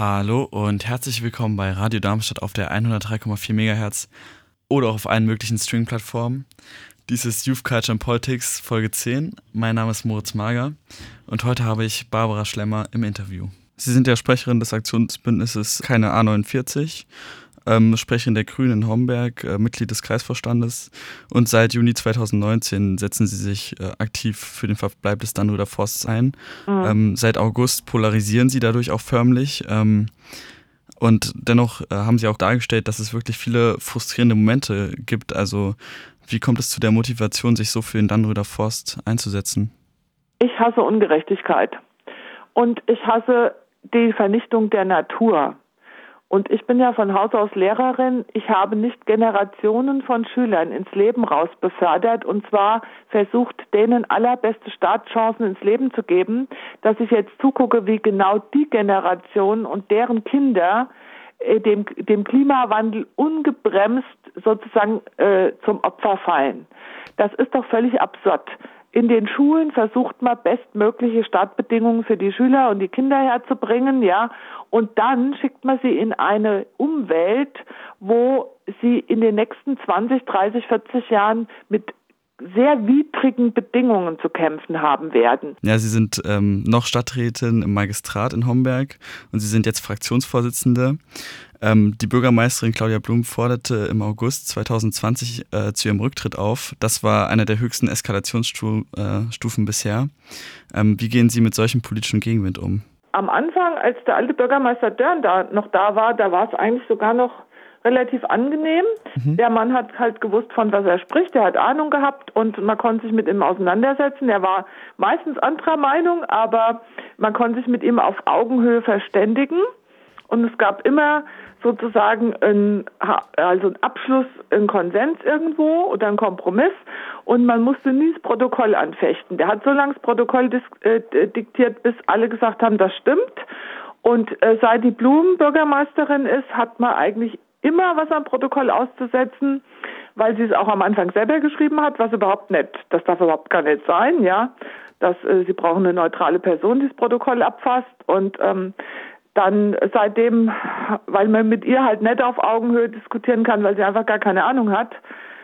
Hallo und herzlich willkommen bei Radio Darmstadt auf der 103,4 MHz oder auch auf allen möglichen Streaming-Plattformen. Dies ist Youth Culture and Politics Folge 10. Mein Name ist Moritz Mager und heute habe ich Barbara Schlemmer im Interview. Sie sind ja Sprecherin des Aktionsbündnisses Keine A49, ähm, Sprecherin der Grünen in Homberg, äh, Mitglied des Kreisvorstandes und seit Juni 2019 setzen Sie sich äh, aktiv für den Verbleib des Dannröder Forsts ein. Mhm. Ähm, seit August polarisieren Sie dadurch auch förmlich. Ähm, und dennoch äh, haben Sie auch dargestellt, dass es wirklich viele frustrierende Momente gibt. Also wie kommt es zu der Motivation, sich so für den Dannröder Forst einzusetzen? Ich hasse Ungerechtigkeit und ich hasse die Vernichtung der Natur. Und ich bin ja von Haus aus Lehrerin. Ich habe nicht Generationen von Schülern ins Leben raus befördert und zwar versucht, denen allerbeste Startchancen ins Leben zu geben, dass ich jetzt zugucke, wie genau die Generation und deren Kinder äh, dem, dem Klimawandel ungebremst sozusagen äh, zum Opfer fallen. Das ist doch völlig absurd. In den Schulen versucht man bestmögliche Startbedingungen für die Schüler und die Kinder herzubringen, ja. Und dann schickt man sie in eine Umwelt, wo sie in den nächsten 20, 30, 40 Jahren mit sehr widrigen Bedingungen zu kämpfen haben werden. Ja, Sie sind ähm, noch Stadträtin im Magistrat in Homberg und Sie sind jetzt Fraktionsvorsitzende. Ähm, die Bürgermeisterin Claudia Blum forderte im August 2020 äh, zu ihrem Rücktritt auf. Das war einer der höchsten Eskalationsstufen äh, bisher. Ähm, wie gehen Sie mit solchem politischen Gegenwind um? Am Anfang, als der alte Bürgermeister Dörn da noch da war, da war es eigentlich sogar noch relativ angenehm. Mhm. Der Mann hat halt gewusst, von was er spricht. Er hat Ahnung gehabt und man konnte sich mit ihm auseinandersetzen. Er war meistens anderer Meinung, aber man konnte sich mit ihm auf Augenhöhe verständigen. Und es gab immer sozusagen ein, also ein Abschluss, ein Konsens irgendwo oder ein Kompromiss und man musste nie das Protokoll anfechten. Der hat so lange das Protokoll äh, diktiert, bis alle gesagt haben, das stimmt. Und äh, seit die Blumen Bürgermeisterin ist, hat man eigentlich immer was am Protokoll auszusetzen, weil sie es auch am Anfang selber geschrieben hat, was überhaupt nicht, das darf überhaupt gar nicht sein, ja. Dass äh, sie brauchen eine neutrale Person, die das Protokoll abfasst und ähm, dann seitdem, weil man mit ihr halt nicht auf Augenhöhe diskutieren kann, weil sie einfach gar keine Ahnung hat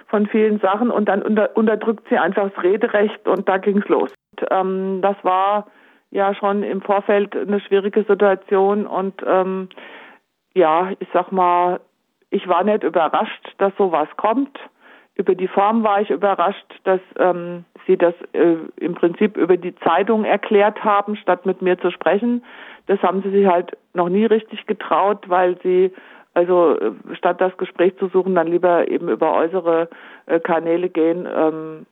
von vielen Sachen und dann unter, unterdrückt sie einfach das Rederecht und da ging's los. Und, ähm, das war ja schon im Vorfeld eine schwierige Situation und ähm, ja, ich sag mal, ich war nicht überrascht, dass sowas kommt. Über die Form war ich überrascht, dass ähm, sie das äh, im Prinzip über die Zeitung erklärt haben, statt mit mir zu sprechen. Das haben sie sich halt noch nie richtig getraut, weil sie also äh, statt das Gespräch zu suchen, dann lieber eben über äußere äh, Kanäle gehen. Ähm,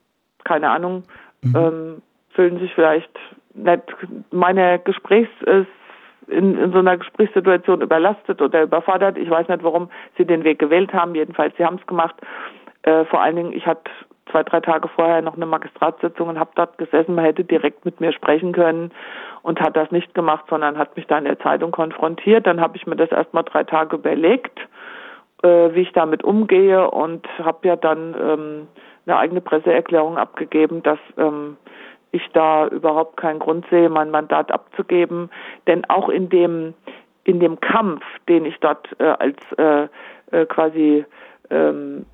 keine Ahnung, mhm. ähm, fühlen sich vielleicht nicht meine Gesprächs äh, in, in so einer Gesprächssituation überlastet oder überfordert. Ich weiß nicht, warum sie den Weg gewählt haben. Jedenfalls, sie haben es gemacht. Äh, vor allen Dingen, ich hatte zwei, drei Tage vorher noch eine Magistratssitzung und habe dort gesessen. Man hätte direkt mit mir sprechen können und hat das nicht gemacht, sondern hat mich da in der Zeitung konfrontiert. Dann habe ich mir das erstmal drei Tage überlegt, äh, wie ich damit umgehe und habe ja dann ähm, eine eigene Presseerklärung abgegeben, dass ähm, ich da überhaupt keinen Grund sehe, mein Mandat abzugeben. Denn auch in dem, in dem Kampf, den ich dort äh, als äh, äh, quasi ähm,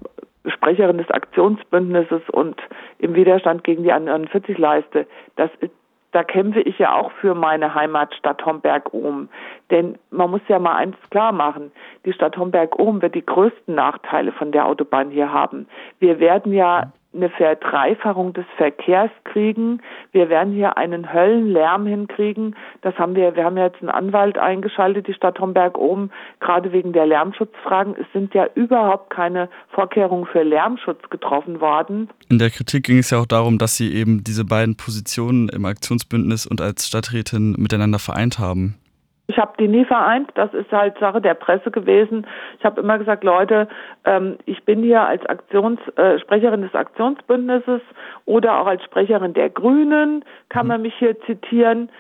Sprecherin des Aktionsbündnisses und im Widerstand gegen die 41 leiste, das ist da kämpfe ich ja auch für meine Heimatstadt Homberg-Ohm. Denn man muss ja mal eins klar machen. Die Stadt Homberg-Ohm wird die größten Nachteile von der Autobahn hier haben. Wir werden ja eine Verdreifachung des Verkehrs kriegen. Wir werden hier einen Höllenlärm hinkriegen. Das haben wir, wir haben jetzt einen Anwalt eingeschaltet, die Stadt Homberg oben, gerade wegen der Lärmschutzfragen. Es sind ja überhaupt keine Vorkehrungen für Lärmschutz getroffen worden. In der Kritik ging es ja auch darum, dass Sie eben diese beiden Positionen im Aktionsbündnis und als Stadträtin miteinander vereint haben. Ich habe die nie vereint. Das ist halt Sache der Presse gewesen. Ich habe immer gesagt, Leute, ähm, ich bin hier als Aktions, äh, Sprecherin des Aktionsbündnisses oder auch als Sprecherin der Grünen, kann man mich hier zitieren.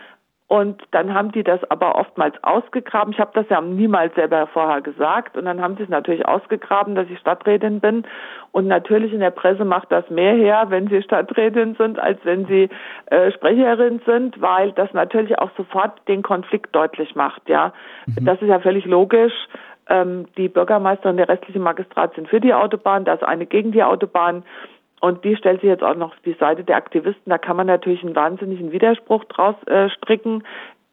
Und dann haben die das aber oftmals ausgegraben. Ich habe das ja niemals selber vorher gesagt. Und dann haben sie es natürlich ausgegraben, dass ich Stadträtin bin. Und natürlich in der Presse macht das mehr her, wenn sie Stadträtin sind, als wenn sie äh, Sprecherin sind, weil das natürlich auch sofort den Konflikt deutlich macht. Ja, mhm. das ist ja völlig logisch ähm, die Bürgermeister und der restliche Magistrat sind für die Autobahn, da ist eine gegen die Autobahn. Und die stellt sich jetzt auch noch auf die Seite der Aktivisten. Da kann man natürlich einen wahnsinnigen Widerspruch draus äh, stricken.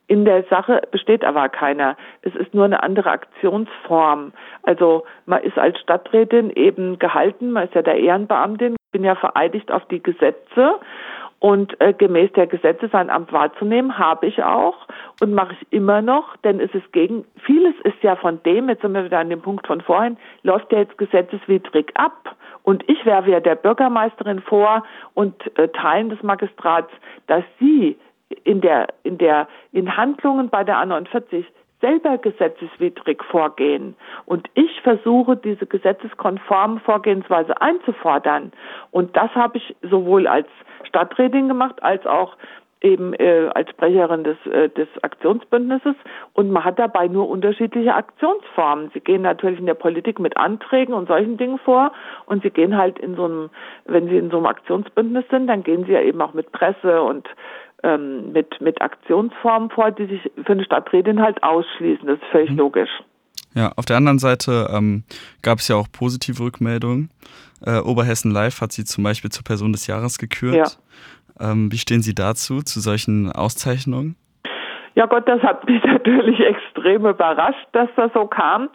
In der Sache besteht aber keiner. Es ist nur eine andere Aktionsform. Also man ist als Stadträtin eben gehalten, man ist ja der Ehrenbeamtin, bin ja vereidigt auf die Gesetze und äh, gemäß der Gesetze sein Amt wahrzunehmen, habe ich auch und mache ich immer noch, denn es ist gegen, vieles ist ja von dem, jetzt sind wir wieder an dem Punkt von vorhin, läuft ja jetzt gesetzeswidrig ab. Und ich werfe ja der Bürgermeisterin vor und äh, Teilen des Magistrats, dass sie in der, in der, in Handlungen bei der A49 selber gesetzeswidrig vorgehen. Und ich versuche, diese gesetzeskonforme Vorgehensweise einzufordern. Und das habe ich sowohl als Stadträtin gemacht, als auch eben äh, als Sprecherin des, äh, des Aktionsbündnisses und man hat dabei nur unterschiedliche Aktionsformen. Sie gehen natürlich in der Politik mit Anträgen und solchen Dingen vor und sie gehen halt in so einem, wenn sie in so einem Aktionsbündnis sind, dann gehen sie ja eben auch mit Presse und ähm, mit, mit Aktionsformen vor, die sich für eine Stadträtin halt ausschließen. Das ist völlig mhm. logisch. Ja, auf der anderen Seite ähm, gab es ja auch positive Rückmeldungen. Äh, Oberhessen Live hat sie zum Beispiel zur Person des Jahres gekürt. Ja. Ähm, wie stehen Sie dazu, zu solchen Auszeichnungen? Ja Gott, das hat mich natürlich extrem überrascht, dass das so kam.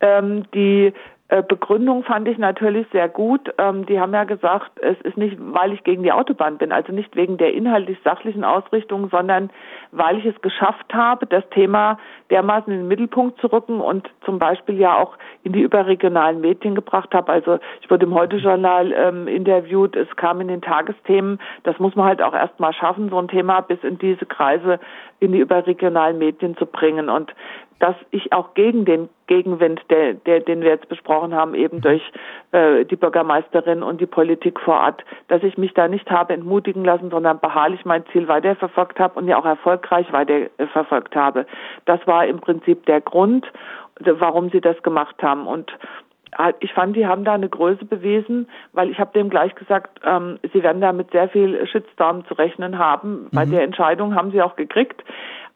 Ähm, die Begründung fand ich natürlich sehr gut. Ähm, die haben ja gesagt, es ist nicht, weil ich gegen die Autobahn bin, also nicht wegen der inhaltlich-sachlichen Ausrichtung, sondern weil ich es geschafft habe, das Thema dermaßen in den Mittelpunkt zu rücken und zum Beispiel ja auch in die überregionalen Medien gebracht habe. Also ich wurde im Heute-Journal ähm, interviewt, es kam in den Tagesthemen. Das muss man halt auch erst mal schaffen, so ein Thema bis in diese Kreise in die überregionalen Medien zu bringen. Und dass ich auch gegen den Gegenwind, der, der, den wir jetzt besprochen haben, eben durch äh, die Bürgermeisterin und die Politik vor Ort, dass ich mich da nicht habe entmutigen lassen, sondern beharrlich mein Ziel weiterverfolgt habe und ja auch erfolgreich weiterverfolgt habe. Das war im Prinzip der Grund, warum sie das gemacht haben. Und äh, ich fand, die haben da eine Größe bewiesen, weil ich habe dem gleich gesagt, ähm, sie werden da mit sehr viel Shitstorm zu rechnen haben. Mhm. Bei der Entscheidung haben sie auch gekriegt.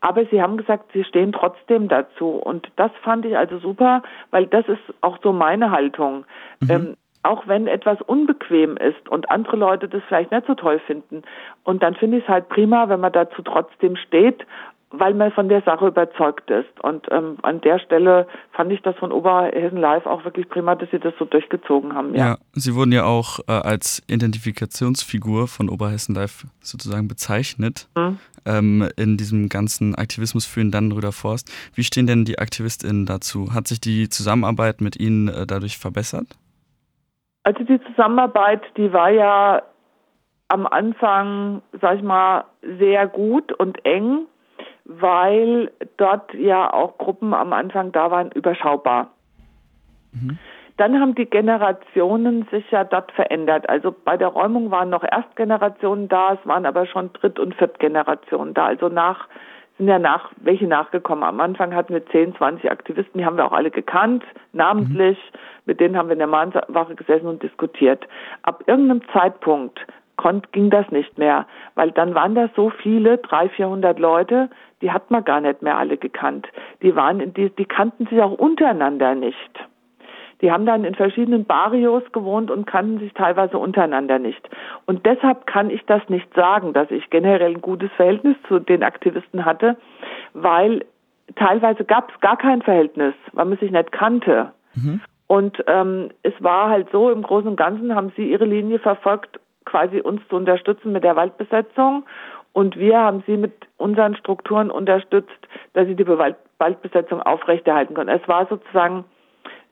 Aber sie haben gesagt, sie stehen trotzdem dazu. Und das fand ich also super, weil das ist auch so meine Haltung. Mhm. Ähm, auch wenn etwas unbequem ist und andere Leute das vielleicht nicht so toll finden. Und dann finde ich es halt prima, wenn man dazu trotzdem steht weil man von der Sache überzeugt ist. Und ähm, an der Stelle fand ich das von Oberhessen Live auch wirklich prima, dass sie das so durchgezogen haben. Ja, ja Sie wurden ja auch äh, als Identifikationsfigur von Oberhessen Live sozusagen bezeichnet mhm. ähm, in diesem ganzen Aktivismus für den Dannenröder Forst. Wie stehen denn die AktivistInnen dazu? Hat sich die Zusammenarbeit mit Ihnen äh, dadurch verbessert? Also die Zusammenarbeit, die war ja am Anfang, sag ich mal, sehr gut und eng weil dort ja auch Gruppen am Anfang da waren, überschaubar. Mhm. Dann haben die Generationen sich ja dort verändert. Also bei der Räumung waren noch Erstgenerationen da, es waren aber schon Dritt- und Viertgenerationen da. Also nach sind ja nach welche nachgekommen. Am Anfang hatten wir 10, 20 Aktivisten, die haben wir auch alle gekannt, namentlich. Mhm. Mit denen haben wir in der Mahnwache gesessen und diskutiert. Ab irgendeinem Zeitpunkt konnt, ging das nicht mehr, weil dann waren da so viele, 300, 400 Leute, die hat man gar nicht mehr alle gekannt. Die waren, in die, die kannten sich auch untereinander nicht. Die haben dann in verschiedenen Barrios gewohnt und kannten sich teilweise untereinander nicht. Und deshalb kann ich das nicht sagen, dass ich generell ein gutes Verhältnis zu den Aktivisten hatte, weil teilweise gab es gar kein Verhältnis, weil man sich nicht kannte. Mhm. Und ähm, es war halt so, im Großen und Ganzen haben sie ihre Linie verfolgt, quasi uns zu unterstützen mit der Waldbesetzung und wir haben sie mit unseren Strukturen unterstützt, dass sie die Waldbesetzung aufrechterhalten können. Es war sozusagen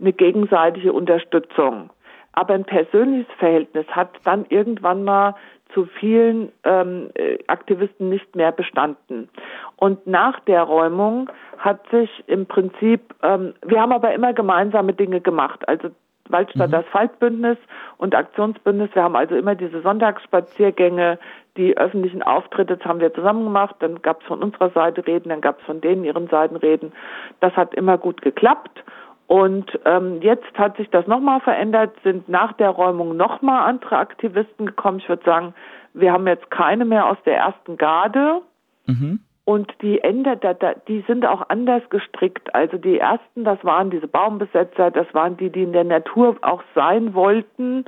eine gegenseitige Unterstützung. Aber ein persönliches Verhältnis hat dann irgendwann mal zu vielen ähm, äh, Aktivisten nicht mehr bestanden. Und nach der Räumung hat sich im Prinzip, ähm, wir haben aber immer gemeinsame Dinge gemacht. Also Waldstadt mhm. Asphaltbündnis und Aktionsbündnis. Wir haben also immer diese Sonntagsspaziergänge, die öffentlichen Auftritte, das haben wir zusammen gemacht. Dann gab es von unserer Seite Reden, dann gab es von denen ihren Seiten Reden. Das hat immer gut geklappt. Und ähm, jetzt hat sich das nochmal verändert, sind nach der Räumung nochmal andere Aktivisten gekommen. Ich würde sagen, wir haben jetzt keine mehr aus der ersten Garde. Mhm. Und die ändert, die sind auch anders gestrickt. Also die ersten, das waren diese Baumbesetzer, das waren die, die in der Natur auch sein wollten.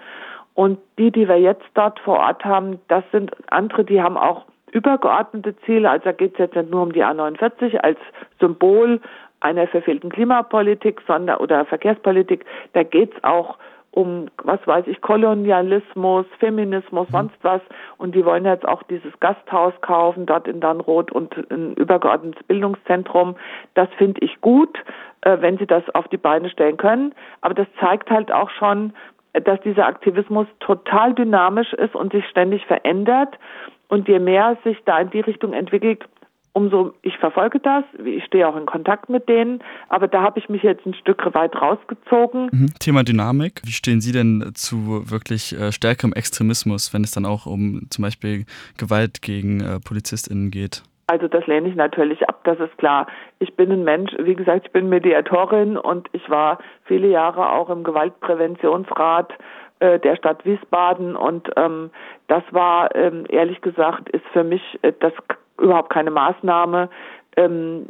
Und die, die wir jetzt dort vor Ort haben, das sind andere, die haben auch übergeordnete Ziele. Also da geht es jetzt nicht nur um die A49 als Symbol einer verfehlten Klimapolitik, sondern oder Verkehrspolitik. Da geht es auch um, was weiß ich, Kolonialismus, Feminismus, mhm. sonst was. Und die wollen jetzt auch dieses Gasthaus kaufen, dort in Dannroth und ein übergeordnetes Bildungszentrum. Das finde ich gut, äh, wenn sie das auf die Beine stellen können. Aber das zeigt halt auch schon, dass dieser Aktivismus total dynamisch ist und sich ständig verändert. Und je mehr sich da in die Richtung entwickelt, umso ich verfolge das, ich stehe auch in Kontakt mit denen, aber da habe ich mich jetzt ein Stück weit rausgezogen. Mhm. Thema Dynamik, wie stehen Sie denn zu wirklich äh, stärkerem Extremismus, wenn es dann auch um zum Beispiel Gewalt gegen äh, PolizistInnen geht? Also das lehne ich natürlich ab, das ist klar. Ich bin ein Mensch, wie gesagt, ich bin Mediatorin und ich war viele Jahre auch im Gewaltpräventionsrat äh, der Stadt Wiesbaden und ähm, das war ähm, ehrlich gesagt ist für mich äh, das überhaupt keine Maßnahme. Ähm,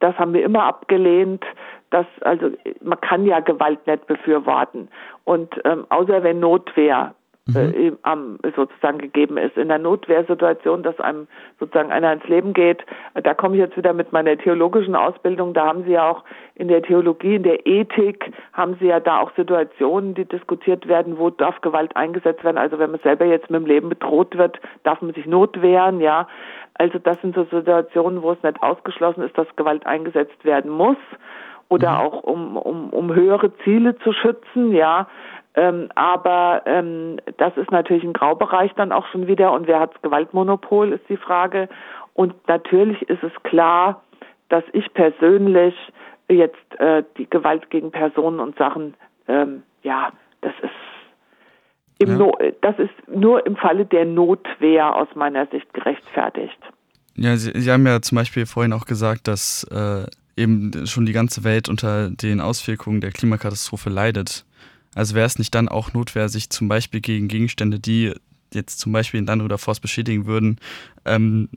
das haben wir immer abgelehnt. Das, also man kann ja Gewalt nicht befürworten. Und ähm, außer wenn Notwehr äh, mhm. sozusagen gegeben ist. In der Notwehrsituation, dass einem sozusagen einer ins Leben geht, da komme ich jetzt wieder mit meiner theologischen Ausbildung, da haben Sie ja auch in der Theologie, in der Ethik, haben Sie ja da auch Situationen, die diskutiert werden, wo darf Gewalt eingesetzt werden. Also wenn man selber jetzt mit dem Leben bedroht wird, darf man sich notwehren, ja. Also das sind so Situationen, wo es nicht ausgeschlossen ist, dass Gewalt eingesetzt werden muss oder mhm. auch um, um, um höhere Ziele zu schützen, ja. Ähm, aber ähm, das ist natürlich ein Graubereich dann auch schon wieder. Und wer hat das Gewaltmonopol, ist die Frage. Und natürlich ist es klar, dass ich persönlich jetzt äh, die Gewalt gegen Personen und Sachen, ähm, ja, das ist ja. no das ist nur im Falle der Notwehr aus meiner Sicht gerechtfertigt. Ja, Sie, Sie haben ja zum Beispiel vorhin auch gesagt, dass äh, eben schon die ganze Welt unter den Auswirkungen der Klimakatastrophe leidet. Also wäre es nicht dann auch Notwehr, sich zum Beispiel gegen Gegenstände, die jetzt zum Beispiel in Land oder Forst beschädigen würden, ähm,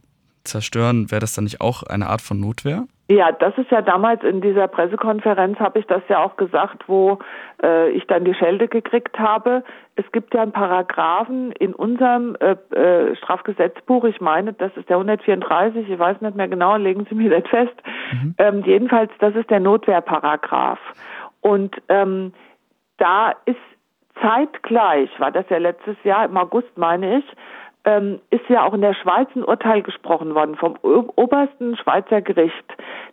zerstören, wäre das dann nicht auch eine Art von Notwehr? Ja, das ist ja damals in dieser Pressekonferenz, habe ich das ja auch gesagt, wo äh, ich dann die Schelde gekriegt habe. Es gibt ja einen Paragraphen in unserem äh, äh, Strafgesetzbuch, ich meine, das ist der 134, ich weiß nicht mehr genau, legen Sie mir das fest. Mhm. Ähm, jedenfalls, das ist der Notwehrparagraph. Und ähm, da ist zeitgleich, war das ja letztes Jahr im August, meine ich, ähm, ist ja auch in der Schweiz ein Urteil gesprochen worden vom obersten Schweizer Gericht,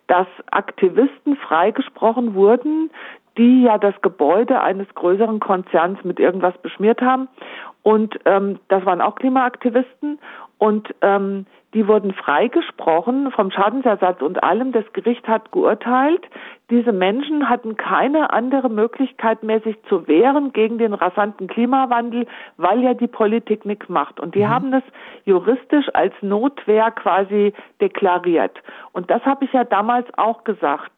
dass Aktivisten freigesprochen wurden, die ja das Gebäude eines größeren Konzerns mit irgendwas beschmiert haben. Und ähm, das waren auch Klimaaktivisten. Und ähm, die wurden freigesprochen vom Schadensersatz und allem. Das Gericht hat geurteilt, diese Menschen hatten keine andere Möglichkeit mehr, sich zu wehren gegen den rasanten Klimawandel, weil ja die Politik nichts macht. Und die mhm. haben das juristisch als Notwehr quasi deklariert. Und das habe ich ja damals auch gesagt.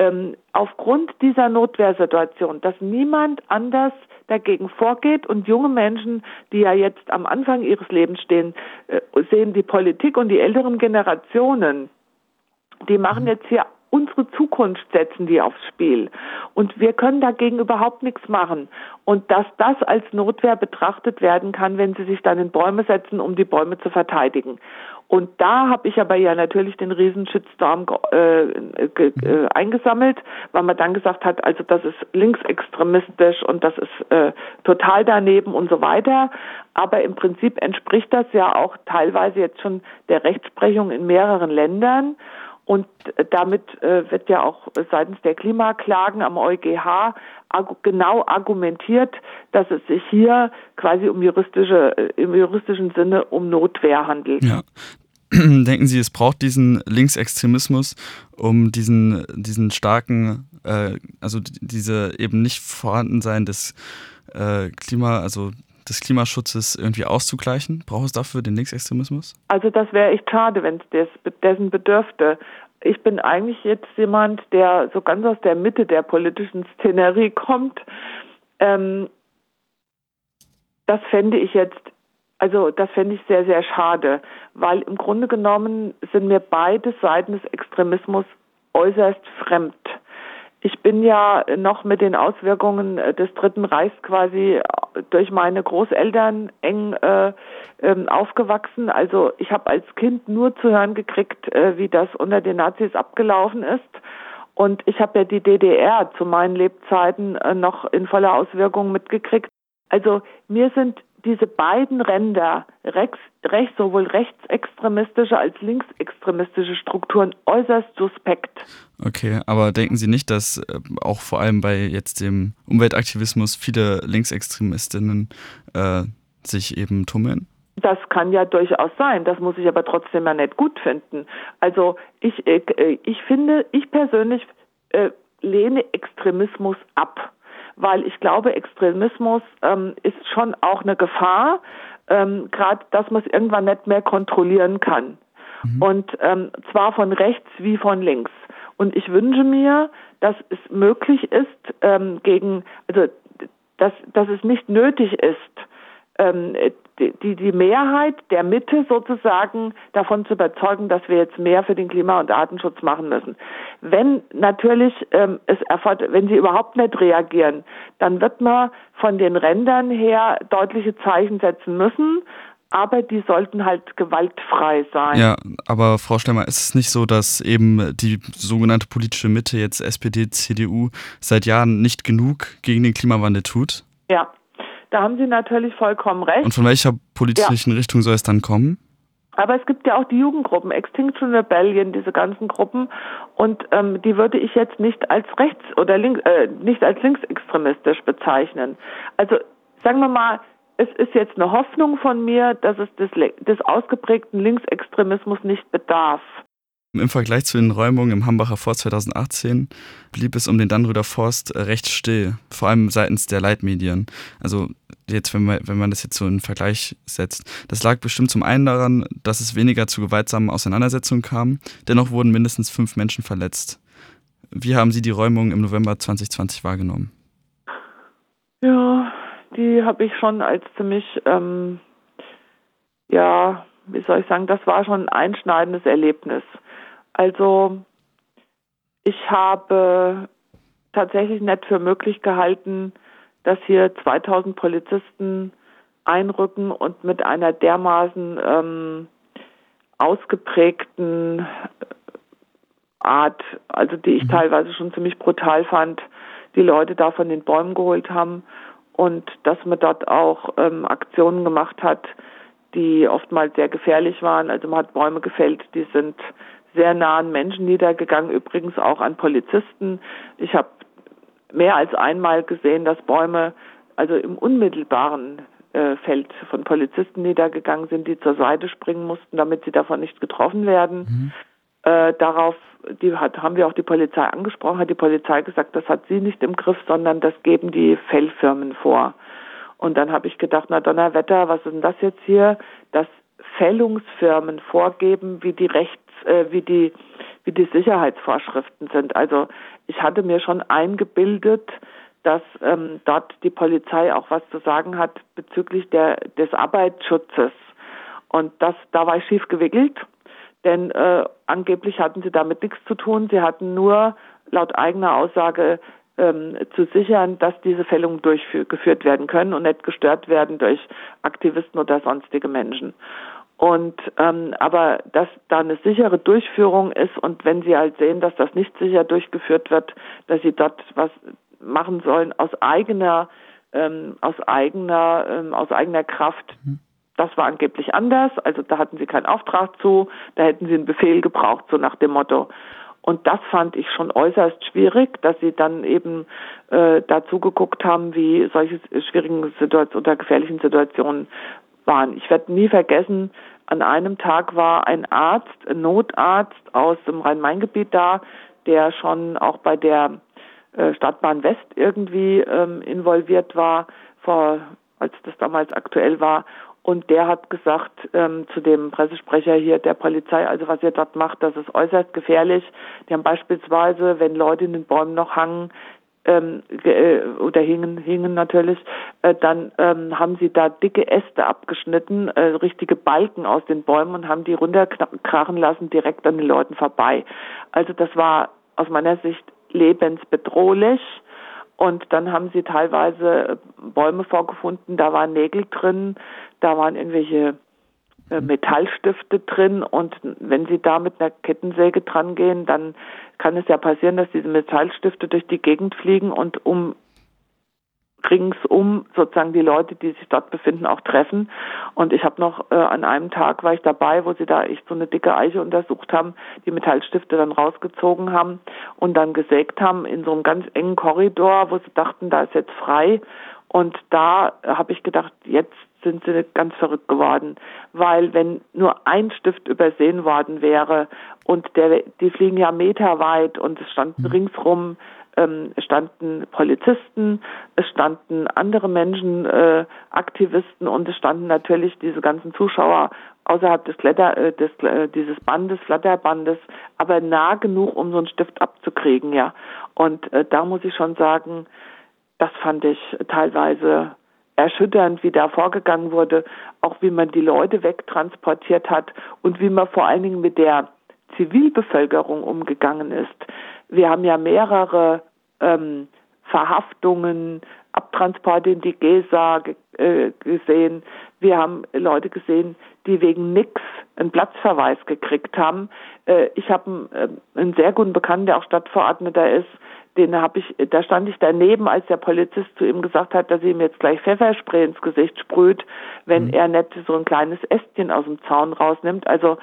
Ähm, aufgrund dieser Notwehrsituation, dass niemand anders dagegen vorgeht und junge Menschen, die ja jetzt am Anfang ihres Lebens stehen, äh, sehen die Politik und die älteren Generationen, die machen mhm. jetzt hier unsere Zukunft setzen die aufs Spiel. Und wir können dagegen überhaupt nichts machen. Und dass das als Notwehr betrachtet werden kann, wenn sie sich dann in Bäume setzen, um die Bäume zu verteidigen. Und da habe ich aber ja natürlich den Riesenshitstorm äh, äh, eingesammelt, weil man dann gesagt hat, also das ist linksextremistisch und das ist äh, total daneben und so weiter. Aber im Prinzip entspricht das ja auch teilweise jetzt schon der Rechtsprechung in mehreren Ländern. Und damit äh, wird ja auch seitens der Klimaklagen am EuGH genau argumentiert, dass es sich hier quasi um juristische, äh, im juristischen Sinne um Notwehr handelt. Ja. denken Sie, es braucht diesen Linksextremismus, um diesen, diesen starken, äh, also diese eben nicht Vorhandensein des äh, Klima, also des Klimaschutzes irgendwie auszugleichen? Braucht es dafür den Linksextremismus? Also das wäre echt schade, wenn es dessen bedürfte. Ich bin eigentlich jetzt jemand, der so ganz aus der Mitte der politischen Szenerie kommt. Ähm, das fände ich jetzt, also das fände ich sehr, sehr schade, weil im Grunde genommen sind mir beide Seiten des Extremismus äußerst fremd. Ich bin ja noch mit den Auswirkungen des Dritten Reichs quasi durch meine Großeltern eng äh, ähm, aufgewachsen. Also ich habe als Kind nur zu hören gekriegt, äh, wie das unter den Nazis abgelaufen ist. Und ich habe ja die DDR zu meinen Lebzeiten äh, noch in voller Auswirkung mitgekriegt. Also mir sind diese beiden Ränder, rechts, rechts, sowohl rechtsextremistische als linksextremistische Strukturen äußerst suspekt. Okay, aber denken Sie nicht, dass äh, auch vor allem bei jetzt dem Umweltaktivismus viele Linksextremistinnen äh, sich eben tummeln? Das kann ja durchaus sein. Das muss ich aber trotzdem ja nicht gut finden. Also ich, äh, ich finde, ich persönlich äh, lehne Extremismus ab weil ich glaube, Extremismus ähm, ist schon auch eine Gefahr, ähm, gerade dass man es irgendwann nicht mehr kontrollieren kann. Mhm. Und ähm, zwar von rechts wie von links. Und ich wünsche mir, dass es möglich ist, ähm, gegen, also dass, dass es nicht nötig ist, ähm, die, die Mehrheit der Mitte sozusagen davon zu überzeugen, dass wir jetzt mehr für den Klima- und Artenschutz machen müssen. Wenn natürlich ähm, es erfordert, wenn sie überhaupt nicht reagieren, dann wird man von den Rändern her deutliche Zeichen setzen müssen. Aber die sollten halt gewaltfrei sein. Ja, aber Frau Stemmer, ist es nicht so, dass eben die sogenannte politische Mitte, jetzt SPD, CDU, seit Jahren nicht genug gegen den Klimawandel tut? Ja, da haben Sie natürlich vollkommen recht. Und von welcher politischen ja. Richtung soll es dann kommen? Aber es gibt ja auch die Jugendgruppen, Extinction Rebellion, diese ganzen Gruppen, und ähm, die würde ich jetzt nicht als rechts oder links, äh, nicht als linksextremistisch bezeichnen. Also sagen wir mal, es ist jetzt eine Hoffnung von mir, dass es des, des ausgeprägten Linksextremismus nicht bedarf. Im Vergleich zu den Räumungen im Hambacher Forst 2018 blieb es um den Dannröder Forst recht still, vor allem seitens der Leitmedien. Also jetzt, wenn man, wenn man das jetzt so in Vergleich setzt. Das lag bestimmt zum einen daran, dass es weniger zu gewaltsamen Auseinandersetzungen kam. Dennoch wurden mindestens fünf Menschen verletzt. Wie haben Sie die Räumung im November 2020 wahrgenommen? Ja, die habe ich schon als ziemlich, ähm, ja, wie soll ich sagen, das war schon ein einschneidendes Erlebnis. Also ich habe tatsächlich nicht für möglich gehalten, dass hier 2000 Polizisten einrücken und mit einer dermaßen ähm, ausgeprägten Art, also die ich mhm. teilweise schon ziemlich brutal fand, die Leute da von den Bäumen geholt haben und dass man dort auch ähm, Aktionen gemacht hat, die oftmals sehr gefährlich waren. Also man hat Bäume gefällt, die sind sehr nah an Menschen niedergegangen, übrigens auch an Polizisten. Ich habe mehr als einmal gesehen, dass Bäume also im unmittelbaren äh, Feld von Polizisten niedergegangen sind, die zur Seite springen mussten, damit sie davon nicht getroffen werden. Mhm. Äh, darauf die hat, haben wir auch die Polizei angesprochen, hat die Polizei gesagt, das hat sie nicht im Griff, sondern das geben die Fellfirmen vor. Und dann habe ich gedacht, na Donnerwetter, was ist denn das jetzt hier? Dass Fällungsfirmen vorgeben, wie die Rechts äh, wie die wie die Sicherheitsvorschriften sind. Also ich hatte mir schon eingebildet, dass ähm, dort die Polizei auch was zu sagen hat bezüglich der, des Arbeitsschutzes. Und das, da war ich schief gewickelt, denn äh, angeblich hatten sie damit nichts zu tun. Sie hatten nur laut eigener Aussage ähm, zu sichern, dass diese Fällungen durchgeführt werden können und nicht gestört werden durch Aktivisten oder sonstige Menschen. Und ähm, aber dass da eine sichere Durchführung ist und wenn sie halt sehen, dass das nicht sicher durchgeführt wird, dass sie dort was machen sollen aus eigener ähm, aus eigener ähm, aus eigener Kraft. Mhm. Das war angeblich anders. Also da hatten sie keinen Auftrag zu, da hätten sie einen Befehl gebraucht, so nach dem Motto. Und das fand ich schon äußerst schwierig, dass sie dann eben äh, dazu geguckt haben, wie solche schwierigen Situationen oder gefährlichen Situationen waren. Ich werde nie vergessen, an einem Tag war ein Arzt, ein Notarzt aus dem Rhein-Main-Gebiet da, der schon auch bei der äh, Stadtbahn West irgendwie ähm, involviert war, vor, als das damals aktuell war. Und der hat gesagt ähm, zu dem Pressesprecher hier der Polizei, also was ihr dort macht, das ist äußerst gefährlich. Die haben beispielsweise, wenn Leute in den Bäumen noch hangen, ähm, äh, oder hingen, hingen natürlich, äh, dann ähm, haben sie da dicke Äste abgeschnitten, äh, richtige Balken aus den Bäumen und haben die runterkrachen lassen, direkt an den Leuten vorbei. Also das war aus meiner Sicht lebensbedrohlich. Und dann haben sie teilweise Bäume vorgefunden, da waren Nägel drin, da waren irgendwelche äh, Metallstifte drin und wenn Sie da mit einer Kettensäge dran gehen, dann kann es ja passieren, dass diese Metallstifte durch die Gegend fliegen und um ringsum sozusagen die Leute, die sich dort befinden, auch treffen. Und ich habe noch äh, an einem Tag war ich dabei, wo sie da echt so eine dicke Eiche untersucht haben, die Metallstifte dann rausgezogen haben und dann gesägt haben in so einem ganz engen Korridor, wo sie dachten, da ist jetzt frei. Und da habe ich gedacht, jetzt sind sie ganz verrückt geworden, weil wenn nur ein Stift übersehen worden wäre und der, die fliegen ja meterweit und es standen mhm. ringsrum ähm, standen Polizisten, es standen andere Menschen, äh, Aktivisten und es standen natürlich diese ganzen Zuschauer außerhalb des Kletter, äh, des, äh, dieses Bandes, Flatterbandes, aber nah genug, um so einen Stift abzukriegen, ja. Und äh, da muss ich schon sagen, das fand ich teilweise erschütternd, wie da vorgegangen wurde, auch wie man die Leute wegtransportiert hat und wie man vor allen Dingen mit der Zivilbevölkerung umgegangen ist. Wir haben ja mehrere ähm, Verhaftungen, Abtransporte in die GESA äh, gesehen. Wir haben Leute gesehen, die wegen nix einen Platzverweis gekriegt haben. Äh, ich habe einen, äh, einen sehr guten Bekannten, der auch Stadtverordneter ist, den habe ich, da stand ich daneben, als der Polizist zu ihm gesagt hat, dass er ihm jetzt gleich Pfefferspray ins Gesicht sprüht, wenn mhm. er nicht so ein kleines Ästchen aus dem Zaun rausnimmt. Also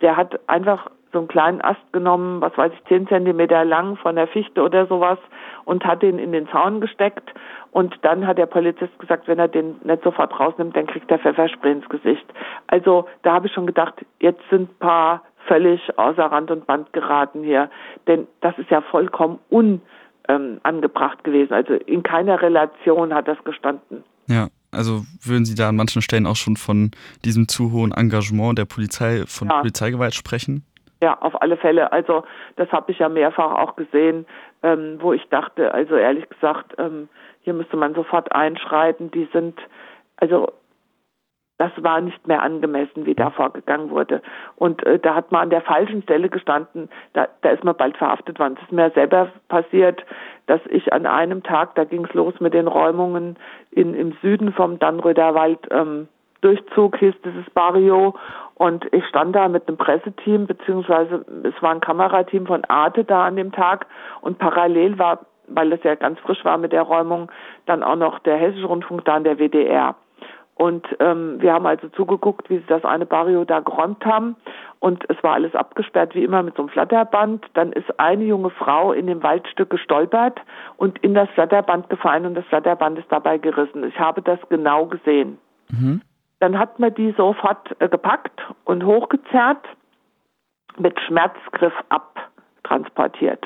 der hat einfach so einen kleinen Ast genommen, was weiß ich, zehn Zentimeter lang von der Fichte oder sowas und hat den in den Zaun gesteckt. Und dann hat der Polizist gesagt, wenn er den nicht sofort rausnimmt, dann kriegt er Pfefferspray ins Gesicht. Also da habe ich schon gedacht, jetzt sind ein paar völlig außer Rand und Band geraten hier. Denn das ist ja vollkommen unangebracht ähm, gewesen. Also in keiner Relation hat das gestanden. Ja. Also würden Sie da an manchen Stellen auch schon von diesem zu hohen Engagement der Polizei, von ja. Polizeigewalt sprechen? Ja, auf alle Fälle. Also das habe ich ja mehrfach auch gesehen, ähm, wo ich dachte, also ehrlich gesagt, ähm, hier müsste man sofort einschreiten. Die sind, also das war nicht mehr angemessen, wie da vorgegangen wurde. Und äh, da hat man an der falschen Stelle gestanden, da, da ist man bald verhaftet worden. Es ist mir selber passiert, dass ich an einem Tag, da ging es los mit den Räumungen in, im Süden vom Dannröder Wald, ähm, Durchzug hieß dieses Barrio und ich stand da mit einem Presseteam, beziehungsweise es war ein Kamerateam von Arte da an dem Tag und parallel war, weil das ja ganz frisch war mit der Räumung, dann auch noch der Hessische Rundfunk da und der WDR. Und ähm, wir haben also zugeguckt, wie sie das eine Barrio da geräumt haben. Und es war alles abgesperrt, wie immer mit so einem Flatterband. Dann ist eine junge Frau in dem Waldstück gestolpert und in das Flatterband gefallen und das Flatterband ist dabei gerissen. Ich habe das genau gesehen. Mhm. Dann hat man die sofort äh, gepackt und hochgezerrt, mit Schmerzgriff abtransportiert.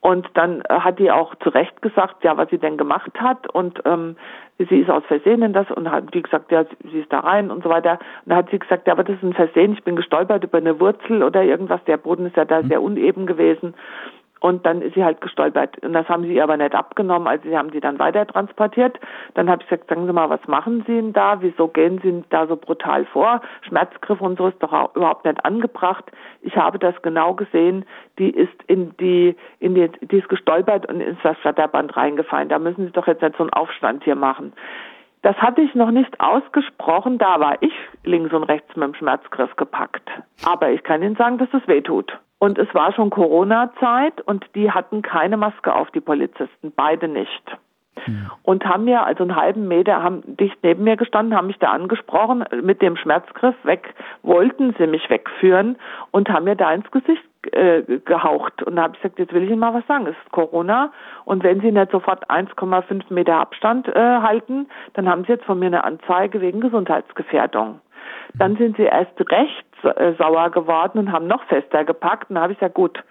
Und dann äh, hat die auch zu Recht gesagt, ja, was sie denn gemacht hat. Und ähm, sie ist aus Versehen in das und hat die gesagt, ja, sie ist da rein und so weiter. Und dann hat sie gesagt, ja, aber das ist ein Versehen, ich bin gestolpert über eine Wurzel oder irgendwas. Der Boden ist ja da mhm. sehr uneben gewesen. Und dann ist sie halt gestolpert. Und das haben sie aber nicht abgenommen. Also sie haben sie dann weiter transportiert. Dann habe ich gesagt, sagen Sie mal, was machen Sie denn da? Wieso gehen Sie da so brutal vor? Schmerzgriff und so ist doch überhaupt nicht angebracht. Ich habe das genau gesehen. Die ist in die, in die, die ist gestolpert und ins das Flatterband reingefallen. Da müssen Sie doch jetzt nicht so einen Aufstand hier machen. Das hatte ich noch nicht ausgesprochen, da war ich links und rechts mit dem Schmerzgriff gepackt. Aber ich kann Ihnen sagen, dass es weh tut. Und es war schon Corona-Zeit und die hatten keine Maske auf, die Polizisten, beide nicht. Hm. Und haben mir also einen halben Meter, haben dicht neben mir gestanden, haben mich da angesprochen, mit dem Schmerzgriff weg, wollten sie mich wegführen und haben mir da ins Gesicht äh, gehaucht. Und da habe ich gesagt, jetzt will ich Ihnen mal was sagen. Es ist Corona und wenn Sie nicht sofort 1,5 Meter Abstand äh, halten, dann haben Sie jetzt von mir eine Anzeige wegen Gesundheitsgefährdung. Dann sind sie erst recht äh, sauer geworden und haben noch fester gepackt. Und da habe ich gesagt, gut,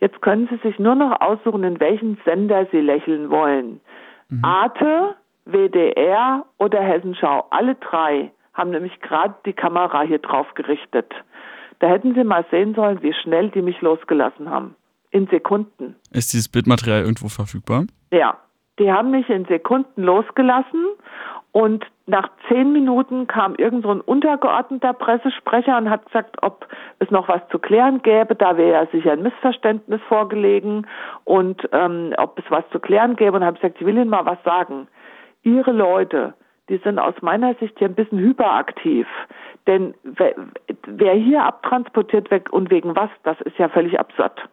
jetzt können Sie sich nur noch aussuchen, in welchen Sender Sie lächeln wollen. Mhm. Arte, WDR oder Hessenschau. Alle drei haben nämlich gerade die Kamera hier drauf gerichtet. Da hätten Sie mal sehen sollen, wie schnell die mich losgelassen haben. In Sekunden. Ist dieses Bildmaterial irgendwo verfügbar? Ja. Die haben mich in Sekunden losgelassen und nach zehn Minuten kam irgend so ein untergeordneter Pressesprecher und hat gesagt, ob es noch was zu klären gäbe. Da wäre ja sicher ein Missverständnis vorgelegen und ähm, ob es was zu klären gäbe. Und habe gesagt, ich will Ihnen mal was sagen. Ihre Leute, die sind aus meiner Sicht hier ein bisschen hyperaktiv. Denn wer, wer hier abtransportiert wird und wegen was, das ist ja völlig absurd.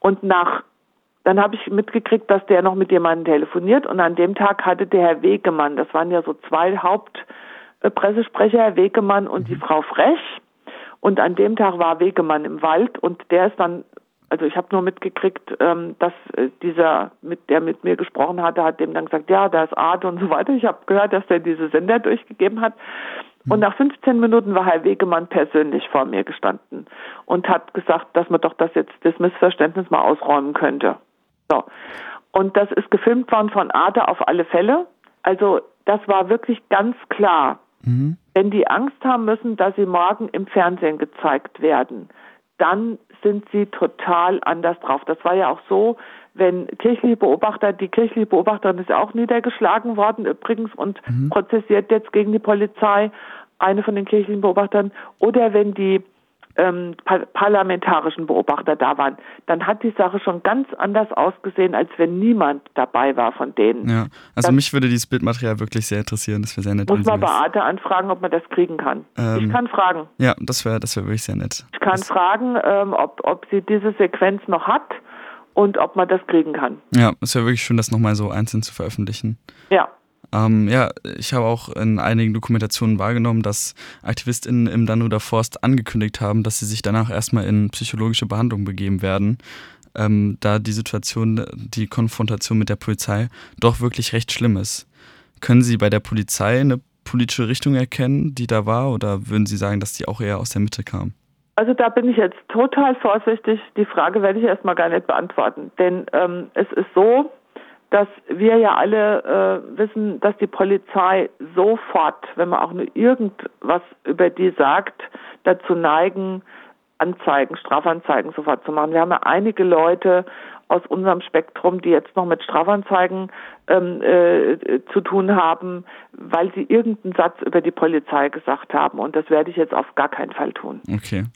Und nach dann habe ich mitgekriegt, dass der noch mit jemandem telefoniert und an dem Tag hatte der Herr Wegemann, das waren ja so zwei Hauptpressesprecher, Herr Wegemann und die mhm. Frau Frech. Und an dem Tag war Wegemann im Wald und der ist dann, also ich habe nur mitgekriegt, ähm, dass äh, dieser, mit der mit mir gesprochen hatte, hat dem dann gesagt, ja, da ist Art und so weiter. Ich habe gehört, dass der diese Sender durchgegeben hat. Und nach 15 Minuten war Herr Wegemann persönlich vor mir gestanden und hat gesagt, dass man doch das jetzt das Missverständnis mal ausräumen könnte. So. Und das ist gefilmt worden von Arte auf alle Fälle. Also das war wirklich ganz klar. Mhm. Wenn die Angst haben müssen, dass sie morgen im Fernsehen gezeigt werden, dann sind sie total anders drauf. Das war ja auch so, wenn kirchliche Beobachter, die kirchliche Beobachterin ist ja auch niedergeschlagen worden übrigens und mhm. prozessiert jetzt gegen die Polizei, eine von den kirchlichen Beobachtern, oder wenn die ähm, parlamentarischen Beobachter da waren, dann hat die Sache schon ganz anders ausgesehen, als wenn niemand dabei war von denen. Ja, also das mich würde dieses Bildmaterial wirklich sehr interessieren. Das wäre sehr nett. Muss man bei Arte anfragen, ob man das kriegen kann. Ähm, ich kann fragen. Ja, das wäre das wär wirklich sehr nett. Ich kann das fragen, ähm, ob, ob sie diese Sequenz noch hat und ob man das kriegen kann. Ja, es wäre wirklich schön, das nochmal so einzeln zu veröffentlichen. Ja. Ähm, ja, ich habe auch in einigen Dokumentationen wahrgenommen, dass AktivistInnen im Danuda Forst angekündigt haben, dass sie sich danach erstmal in psychologische Behandlung begeben werden, ähm, da die Situation, die Konfrontation mit der Polizei doch wirklich recht schlimm ist. Können Sie bei der Polizei eine politische Richtung erkennen, die da war, oder würden Sie sagen, dass die auch eher aus der Mitte kam? Also da bin ich jetzt total vorsichtig. Die Frage werde ich erstmal gar nicht beantworten. Denn ähm, es ist so, dass wir ja alle äh, wissen, dass die Polizei sofort, wenn man auch nur irgendwas über die sagt, dazu neigen, Anzeigen, Strafanzeigen sofort zu machen. Wir haben ja einige Leute aus unserem Spektrum, die jetzt noch mit Strafanzeigen ähm, äh, zu tun haben, weil sie irgendeinen Satz über die Polizei gesagt haben. Und das werde ich jetzt auf gar keinen Fall tun. Okay.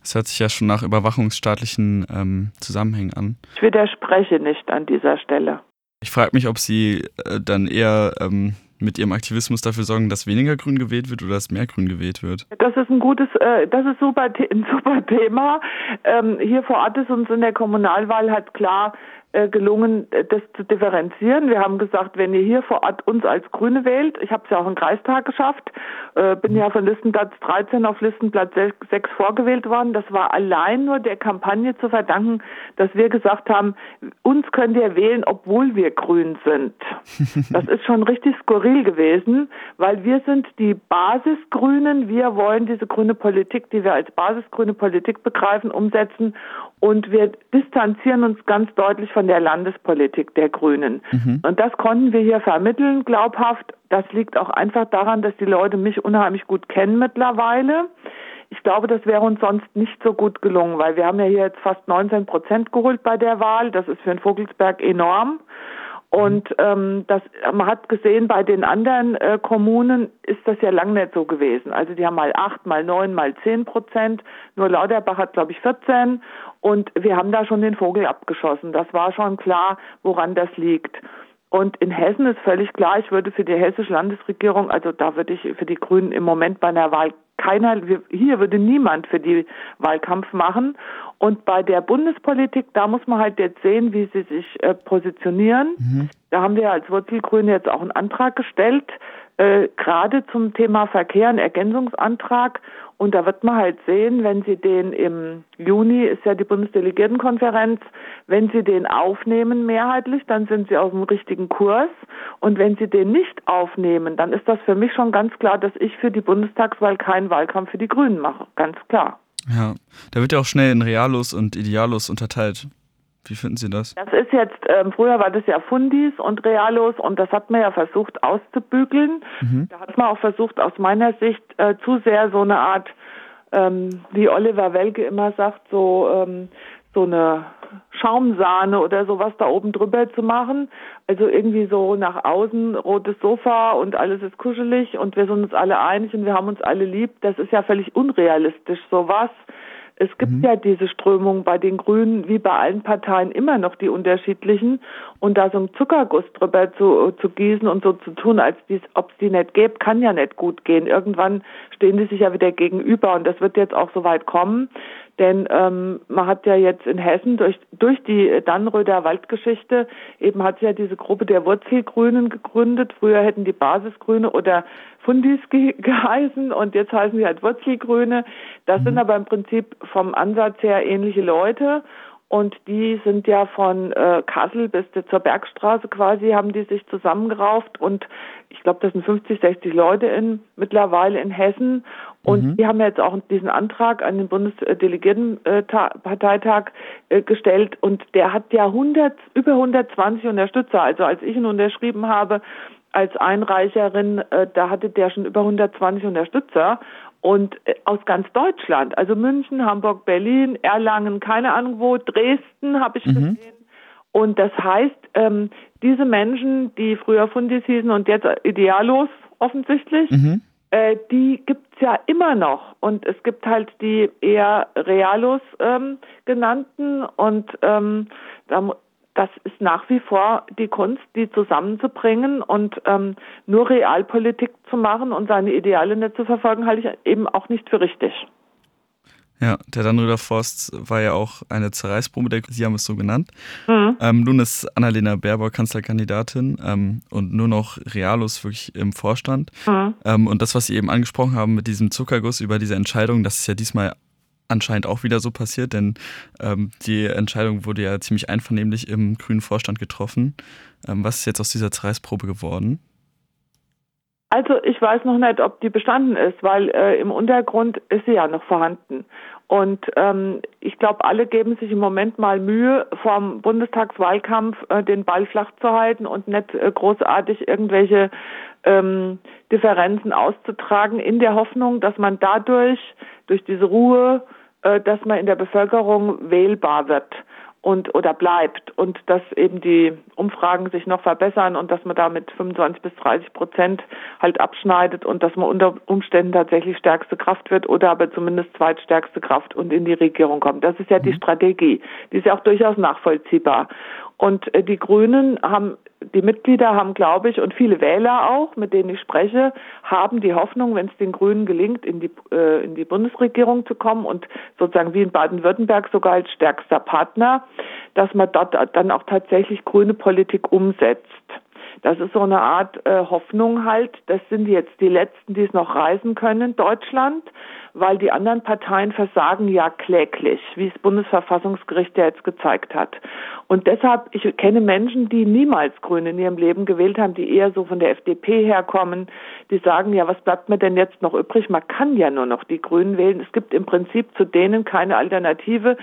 Das hört sich ja schon nach überwachungsstaatlichen ähm, Zusammenhängen an. Ich widerspreche nicht an dieser Stelle. Ich frage mich, ob Sie äh, dann eher ähm, mit Ihrem Aktivismus dafür sorgen, dass weniger Grün gewählt wird oder dass mehr Grün gewählt wird. Das ist ein gutes, äh, das ist super, ein super Thema. Ähm, hier vor Ort ist uns in der Kommunalwahl halt klar gelungen, äh, das zu differenzieren. Wir haben gesagt, wenn ihr hier vor Ort uns als Grüne wählt, ich habe es ja auch im Kreistag geschafft, äh, bin ja von Listenplatz 13 auf Listenplatz 6 vorgewählt worden. Das war allein nur der Kampagne zu verdanken, dass wir gesagt haben, uns könnt ihr wählen, obwohl wir grün sind. Das ist schon richtig skurril gewesen, weil wir sind die Basisgrünen. Wir wollen diese grüne Politik, die wir als basisgrüne Politik begreifen, umsetzen und wir distanzieren uns ganz deutlich von der Landespolitik der Grünen. Mhm. Und das konnten wir hier vermitteln, glaubhaft. Das liegt auch einfach daran, dass die Leute mich unheimlich gut kennen mittlerweile. Ich glaube, das wäre uns sonst nicht so gut gelungen, weil wir haben ja hier jetzt fast 19 Prozent geholt bei der Wahl. Das ist für den Vogelsberg enorm. Und ähm, das, man hat gesehen, bei den anderen äh, Kommunen ist das ja lang nicht so gewesen. Also die haben mal acht, mal neun, mal zehn Prozent. Nur Lauterbach hat, glaube ich, 14. Und wir haben da schon den Vogel abgeschossen. Das war schon klar, woran das liegt. Und in Hessen ist völlig klar, ich würde für die hessische Landesregierung, also da würde ich für die Grünen im Moment bei einer Wahl keiner, hier würde niemand für die Wahlkampf machen. Und bei der Bundespolitik, da muss man halt jetzt sehen, wie sie sich äh, positionieren. Mhm. Da haben wir als Wurzelgrüne jetzt auch einen Antrag gestellt, äh, gerade zum Thema Verkehr einen Ergänzungsantrag. Und da wird man halt sehen, wenn Sie den im Juni, ist ja die Bundesdelegiertenkonferenz, wenn Sie den aufnehmen mehrheitlich, dann sind Sie auf dem richtigen Kurs. Und wenn Sie den nicht aufnehmen, dann ist das für mich schon ganz klar, dass ich für die Bundestagswahl keinen Wahlkampf für die Grünen mache. Ganz klar. Ja, da wird ja auch schnell in Realos und Idealos unterteilt. Wie finden Sie das? Das ist jetzt, ähm, früher war das ja Fundis und Realos und das hat man ja versucht auszubügeln. Mhm. Da hat man auch versucht, aus meiner Sicht äh, zu sehr so eine Art, ähm, wie Oliver Welke immer sagt, so, ähm, so eine Schaumsahne oder sowas da oben drüber zu machen. Also irgendwie so nach außen rotes Sofa und alles ist kuschelig und wir sind uns alle einig und wir haben uns alle lieb. Das ist ja völlig unrealistisch, sowas. Es gibt mhm. ja diese Strömung bei den Grünen wie bei allen Parteien immer noch die unterschiedlichen und da so einen Zuckerguss drüber zu, zu gießen und so zu tun, als ob es die nicht gäbe, kann ja nicht gut gehen. Irgendwann stehen die sich ja wieder gegenüber und das wird jetzt auch so weit kommen, denn ähm, man hat ja jetzt in Hessen durch, durch die Dannröder Waldgeschichte eben hat ja diese Gruppe der Wurzelgrünen gegründet. Früher hätten die Basisgrüne oder Fundis ge geheißen und jetzt heißen sie halt Wurzelgrüne. Das mhm. sind aber im Prinzip vom Ansatz her ähnliche Leute. Und die sind ja von äh, Kassel bis zur Bergstraße quasi, haben die sich zusammengerauft und ich glaube, das sind 50, 60 Leute in, mittlerweile in Hessen. Und mhm. die haben jetzt auch diesen Antrag an den Bundesdelegiertenparteitag äh, gestellt und der hat ja 100, über 120 Unterstützer. Also als ich ihn unterschrieben habe als Einreicherin, äh, da hatte der schon über 120 Unterstützer und äh, aus ganz Deutschland, also München, Hamburg, Berlin, Erlangen, keine Ahnung wo, Dresden habe ich mhm. gesehen. Und das heißt, ähm, diese Menschen, die früher Fundis hießen und jetzt idealos offensichtlich, mhm. Äh, die gibt's ja immer noch. Und es gibt halt die eher realos ähm, genannten und ähm, da, das ist nach wie vor die Kunst, die zusammenzubringen und ähm, nur Realpolitik zu machen und seine Ideale nicht zu verfolgen, halte ich eben auch nicht für richtig. Ja, der Dannröder Forst war ja auch eine Zerreißprobe, der, Sie haben es so genannt. Mhm. Ähm, nun ist Annalena Baerbock Kanzlerkandidatin ähm, und nur noch Realos wirklich im Vorstand. Mhm. Ähm, und das, was Sie eben angesprochen haben mit diesem Zuckerguss über diese Entscheidung, das ist ja diesmal anscheinend auch wieder so passiert, denn ähm, die Entscheidung wurde ja ziemlich einvernehmlich im grünen Vorstand getroffen. Ähm, was ist jetzt aus dieser Zerreißprobe geworden? Also ich weiß noch nicht, ob die bestanden ist, weil äh, im Untergrund ist sie ja noch vorhanden. Und ähm, ich glaube, alle geben sich im Moment mal Mühe, vom Bundestagswahlkampf äh, den Ball flach zu halten und nicht äh, großartig irgendwelche ähm, Differenzen auszutragen, in der Hoffnung, dass man dadurch, durch diese Ruhe, äh, dass man in der Bevölkerung wählbar wird und oder bleibt und dass eben die Umfragen sich noch verbessern und dass man da mit 25 bis 30 Prozent halt abschneidet und dass man unter Umständen tatsächlich stärkste Kraft wird oder aber zumindest zweitstärkste Kraft und in die Regierung kommt. Das ist ja die mhm. Strategie. Die ist ja auch durchaus nachvollziehbar. Und äh, die Grünen haben, die Mitglieder haben, glaube ich, und viele Wähler auch, mit denen ich spreche, haben die Hoffnung, wenn es den Grünen gelingt, in die, äh, in die Bundesregierung zu kommen und sozusagen wie in Baden-Württemberg sogar als stärkster Partner, dass man dort dann auch tatsächlich grüne Politik umsetzt. Das ist so eine Art äh, Hoffnung halt. Das sind jetzt die Letzten, die es noch reisen können in Deutschland weil die anderen Parteien versagen ja kläglich, wie das Bundesverfassungsgericht ja jetzt gezeigt hat. Und deshalb, ich kenne Menschen, die niemals Grüne in ihrem Leben gewählt haben, die eher so von der FDP herkommen, die sagen, ja, was bleibt mir denn jetzt noch übrig? Man kann ja nur noch die Grünen wählen. Es gibt im Prinzip zu denen keine Alternative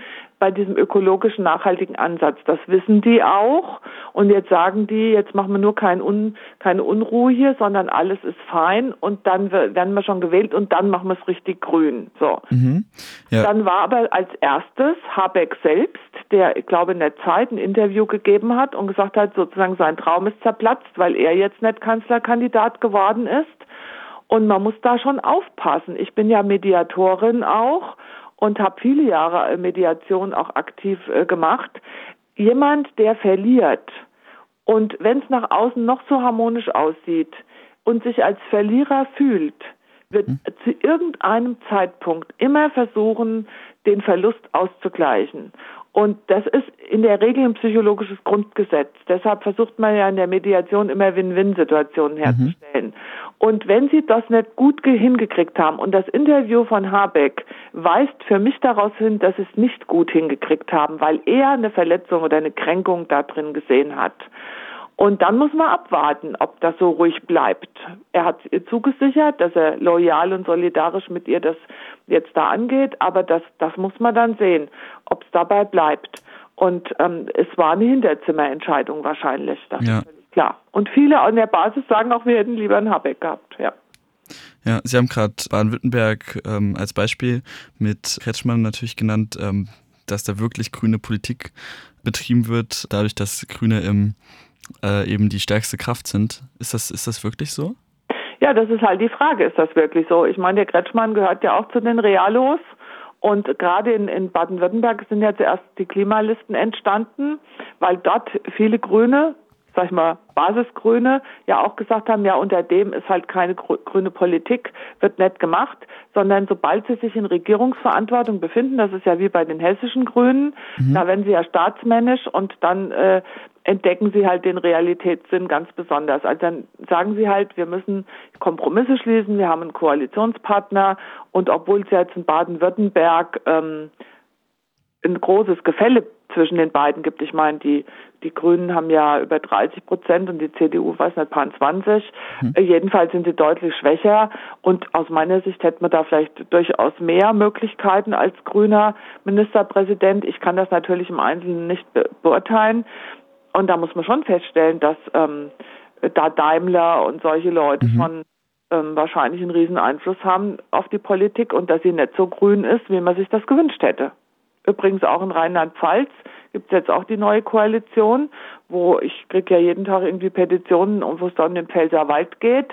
bei diesem ökologischen, nachhaltigen Ansatz. Das wissen die auch. Und jetzt sagen die, jetzt machen wir nur kein Un, keine Unruhe hier, sondern alles ist fein und dann werden wir schon gewählt und dann machen wir es richtig grün. So. Mhm. Ja. Dann war aber als erstes Habeck selbst, der, ich glaube, in der Zeit ein Interview gegeben hat und gesagt hat, sozusagen sein Traum ist zerplatzt, weil er jetzt nicht Kanzlerkandidat geworden ist. Und man muss da schon aufpassen. Ich bin ja Mediatorin auch und habe viele Jahre Mediation auch aktiv äh, gemacht. Jemand, der verliert und wenn es nach außen noch so harmonisch aussieht und sich als Verlierer fühlt, wird hm. zu irgendeinem Zeitpunkt immer versuchen, den Verlust auszugleichen. Und das ist in der Regel ein psychologisches Grundgesetz. Deshalb versucht man ja in der Mediation immer Win-Win-Situationen mhm. herzustellen. Mhm. Und wenn Sie das nicht gut hingekriegt haben, und das Interview von Habeck weist für mich daraus hin, dass Sie es nicht gut hingekriegt haben, weil er eine Verletzung oder eine Kränkung da drin gesehen hat. Und dann muss man abwarten, ob das so ruhig bleibt. Er hat ihr zugesichert, dass er loyal und solidarisch mit ihr das jetzt da angeht, aber das, das muss man dann sehen, ob es dabei bleibt. Und ähm, es war eine Hinterzimmerentscheidung wahrscheinlich, das ja. klar. Und viele an der Basis sagen auch, wir hätten lieber einen Habeck gehabt, ja. Ja, Sie haben gerade Baden-Württemberg ähm, als Beispiel mit Kretschmann natürlich genannt, ähm, dass da wirklich grüne Politik betrieben wird, dadurch, dass Grüne im äh, eben die stärkste Kraft sind. Ist das, ist das wirklich so? Ja, das ist halt die Frage, ist das wirklich so? Ich meine, der Kretschmann gehört ja auch zu den Realos. Und gerade in, in Baden-Württemberg sind ja zuerst die Klimalisten entstanden, weil dort viele Grüne, sag ich mal, Basisgrüne, ja auch gesagt haben, ja, unter dem ist halt keine grüne Politik, wird nicht gemacht, sondern sobald sie sich in Regierungsverantwortung befinden, das ist ja wie bei den hessischen Grünen, mhm. da werden sie ja staatsmännisch und dann äh, entdecken sie halt den Realitätssinn ganz besonders. Also dann sagen sie halt, wir müssen Kompromisse schließen, wir haben einen Koalitionspartner und obwohl es jetzt in Baden-Württemberg ähm, ein großes Gefälle zwischen den beiden gibt. Ich meine, die, die Grünen haben ja über 30 Prozent und die CDU, weiß nicht, paar 20. Mhm. Jedenfalls sind sie deutlich schwächer und aus meiner Sicht hätte man da vielleicht durchaus mehr Möglichkeiten als grüner Ministerpräsident. Ich kann das natürlich im Einzelnen nicht be beurteilen. Und da muss man schon feststellen, dass ähm, da Daimler und solche Leute mhm. schon ähm, wahrscheinlich einen riesen Einfluss haben auf die Politik und dass sie nicht so grün ist, wie man sich das gewünscht hätte. Übrigens auch in Rheinland-Pfalz gibt es jetzt auch die neue Koalition, wo ich kriege ja jeden Tag irgendwie Petitionen, wo es dann um den Pfälzer Wald geht.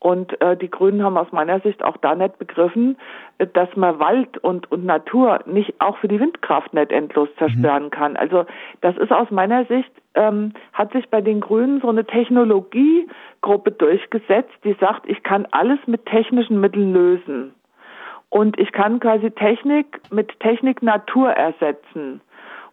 Und äh, die Grünen haben aus meiner Sicht auch da nicht begriffen, äh, dass man Wald und, und Natur nicht auch für die Windkraft nicht endlos zerstören mhm. kann. Also das ist aus meiner Sicht, ähm, hat sich bei den Grünen so eine Technologiegruppe durchgesetzt, die sagt, ich kann alles mit technischen Mitteln lösen. Und ich kann quasi Technik mit Technik Natur ersetzen.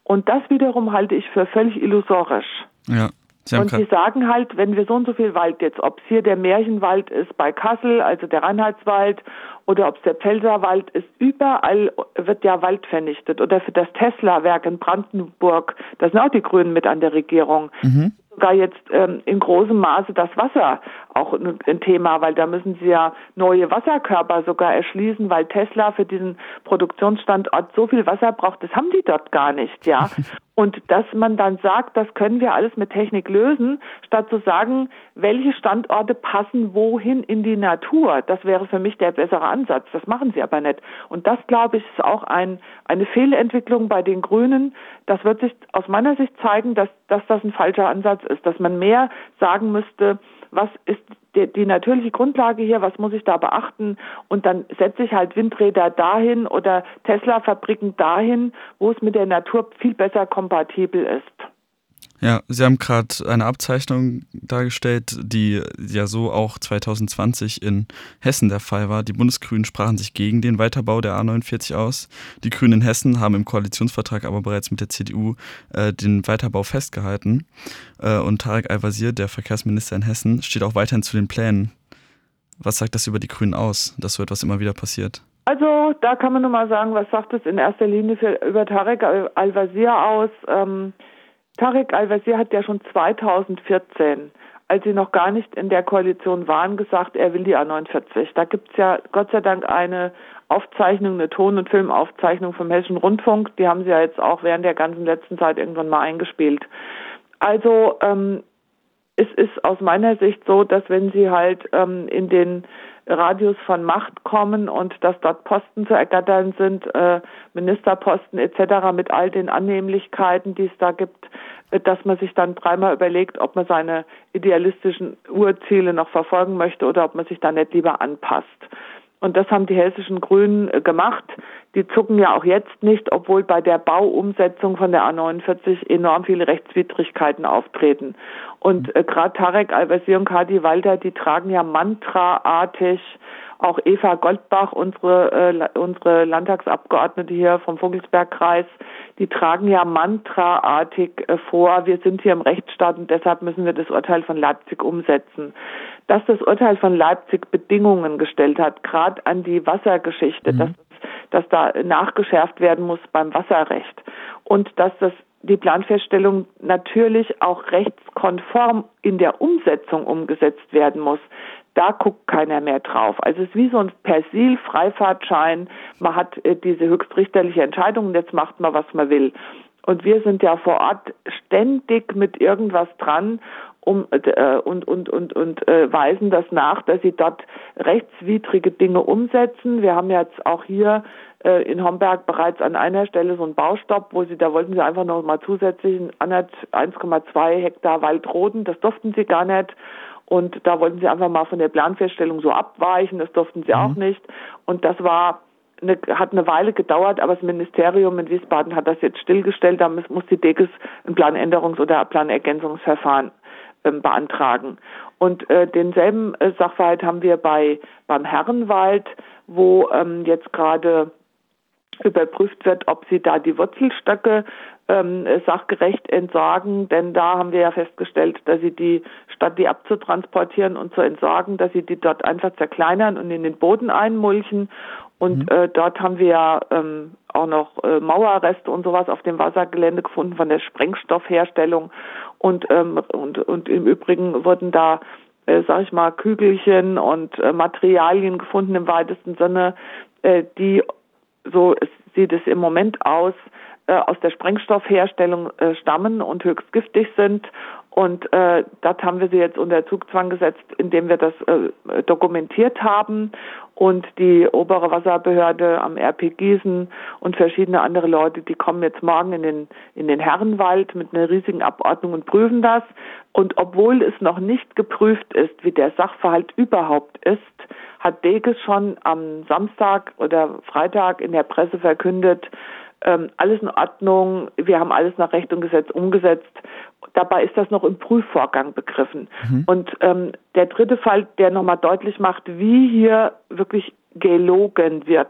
Und das wiederum halte ich für völlig illusorisch. Ja. Sie und die sagen halt, wenn wir so und so viel Wald jetzt, ob es hier der Märchenwald ist bei Kassel, also der Reinheitswald, oder ob es der Pfälzerwald ist, überall wird ja Wald vernichtet. Oder für das Tesla-Werk in Brandenburg, da sind auch die Grünen mit an der Regierung. Mhm sogar jetzt ähm, in großem Maße das Wasser auch ein Thema, weil da müssen sie ja neue Wasserkörper sogar erschließen, weil Tesla für diesen Produktionsstandort so viel Wasser braucht, das haben die dort gar nicht, ja. Und dass man dann sagt, das können wir alles mit Technik lösen, statt zu sagen, welche Standorte passen wohin in die Natur, das wäre für mich der bessere Ansatz. Das machen sie aber nicht. Und das, glaube ich, ist auch ein, eine Fehlentwicklung bei den Grünen. Das wird sich aus meiner Sicht zeigen, dass, dass das ein falscher Ansatz ist, dass man mehr sagen müsste, was ist die, die, natürliche Grundlage hier, was muss ich da beachten? Und dann setze ich halt Windräder dahin oder Tesla-Fabriken dahin, wo es mit der Natur viel besser kompatibel ist. Ja, Sie haben gerade eine Abzeichnung dargestellt, die ja so auch 2020 in Hessen der Fall war. Die Bundesgrünen sprachen sich gegen den Weiterbau der A49 aus. Die Grünen in Hessen haben im Koalitionsvertrag aber bereits mit der CDU äh, den Weiterbau festgehalten. Äh, und Tarek Al-Wazir, der Verkehrsminister in Hessen, steht auch weiterhin zu den Plänen. Was sagt das über die Grünen aus, dass so etwas immer wieder passiert? Also da kann man nur mal sagen, was sagt es in erster Linie für, über Tarek Al-Wazir aus? Ähm, Tarek Al-Wazir hat ja schon 2014, als sie noch gar nicht in der Koalition waren, gesagt, er will die A49. Da gibt's ja Gott sei Dank eine Aufzeichnung, eine Ton- und Filmaufzeichnung vom Hessischen Rundfunk. Die haben sie ja jetzt auch während der ganzen letzten Zeit irgendwann mal eingespielt. Also ähm, es ist aus meiner Sicht so, dass wenn sie halt ähm, in den Radius von Macht kommen und dass dort Posten zu ergattern sind, äh, Ministerposten etc. mit all den Annehmlichkeiten, die es da gibt, äh, dass man sich dann dreimal überlegt, ob man seine idealistischen Urziele noch verfolgen möchte oder ob man sich da nicht lieber anpasst. Und das haben die hessischen Grünen äh, gemacht. die zucken ja auch jetzt nicht, obwohl bei der Bauumsetzung von der A49 enorm viele Rechtswidrigkeiten auftreten. Und äh, gerade Tarek Al-Wazir und Kadi Walter, die tragen ja mantraartig auch Eva Goldbach, unsere, äh, unsere Landtagsabgeordnete hier vom Vogelsbergkreis, die tragen ja mantraartig äh, vor, wir sind hier im Rechtsstaat und deshalb müssen wir das Urteil von Leipzig umsetzen. Dass das Urteil von Leipzig Bedingungen gestellt hat, gerade an die Wassergeschichte, mhm. dass, dass da nachgeschärft werden muss beim Wasserrecht und dass das die Planfeststellung natürlich auch rechtskonform in der Umsetzung umgesetzt werden muss da guckt keiner mehr drauf. Also es ist wie so ein Persil-Freifahrtschein. Man hat äh, diese höchstrichterliche Entscheidung und jetzt macht man, was man will. Und wir sind ja vor Ort ständig mit irgendwas dran um, äh, und, und, und, und äh, weisen das nach, dass sie dort rechtswidrige Dinge umsetzen. Wir haben jetzt auch hier äh, in Homberg bereits an einer Stelle so einen Baustopp, wo sie, da wollten sie einfach noch mal zusätzlich 1,2 Hektar Wald roden. Das durften sie gar nicht. Und da wollten sie einfach mal von der Planfeststellung so abweichen. Das durften sie mhm. auch nicht. Und das war eine, hat eine Weile gedauert, aber das Ministerium in Wiesbaden hat das jetzt stillgestellt. Da muss, muss die DEGES ein Planänderungs- oder Planergänzungsverfahren ähm, beantragen. Und äh, denselben äh, Sachverhalt haben wir bei beim Herrenwald, wo ähm, jetzt gerade überprüft wird, ob sie da die Wurzelstöcke ähm, sachgerecht entsorgen, denn da haben wir ja festgestellt, dass sie die, statt die abzutransportieren und zu entsorgen, dass sie die dort einfach zerkleinern und in den Boden einmulchen. Und mhm. äh, dort haben wir ja ähm, auch noch äh, Mauerreste und sowas auf dem Wassergelände gefunden von der Sprengstoffherstellung. Und, ähm, und, und im Übrigen wurden da äh, sag ich mal, Kügelchen und äh, Materialien gefunden im weitesten Sinne, äh, die so sieht es im Moment aus, aus der Sprengstoffherstellung äh, stammen und höchst giftig sind. Und äh, das haben wir sie jetzt unter Zugzwang gesetzt, indem wir das äh, dokumentiert haben und die obere Wasserbehörde am RP Gießen und verschiedene andere Leute, die kommen jetzt morgen in den, in den Herrenwald mit einer riesigen Abordnung und prüfen das. Und obwohl es noch nicht geprüft ist, wie der Sachverhalt überhaupt ist, hat Deges schon am Samstag oder Freitag in der Presse verkündet, ähm, alles in Ordnung, wir haben alles nach Recht und Gesetz umgesetzt. Dabei ist das noch im Prüfvorgang begriffen. Mhm. Und ähm, der dritte Fall, der nochmal deutlich macht, wie hier wirklich gelogen wird,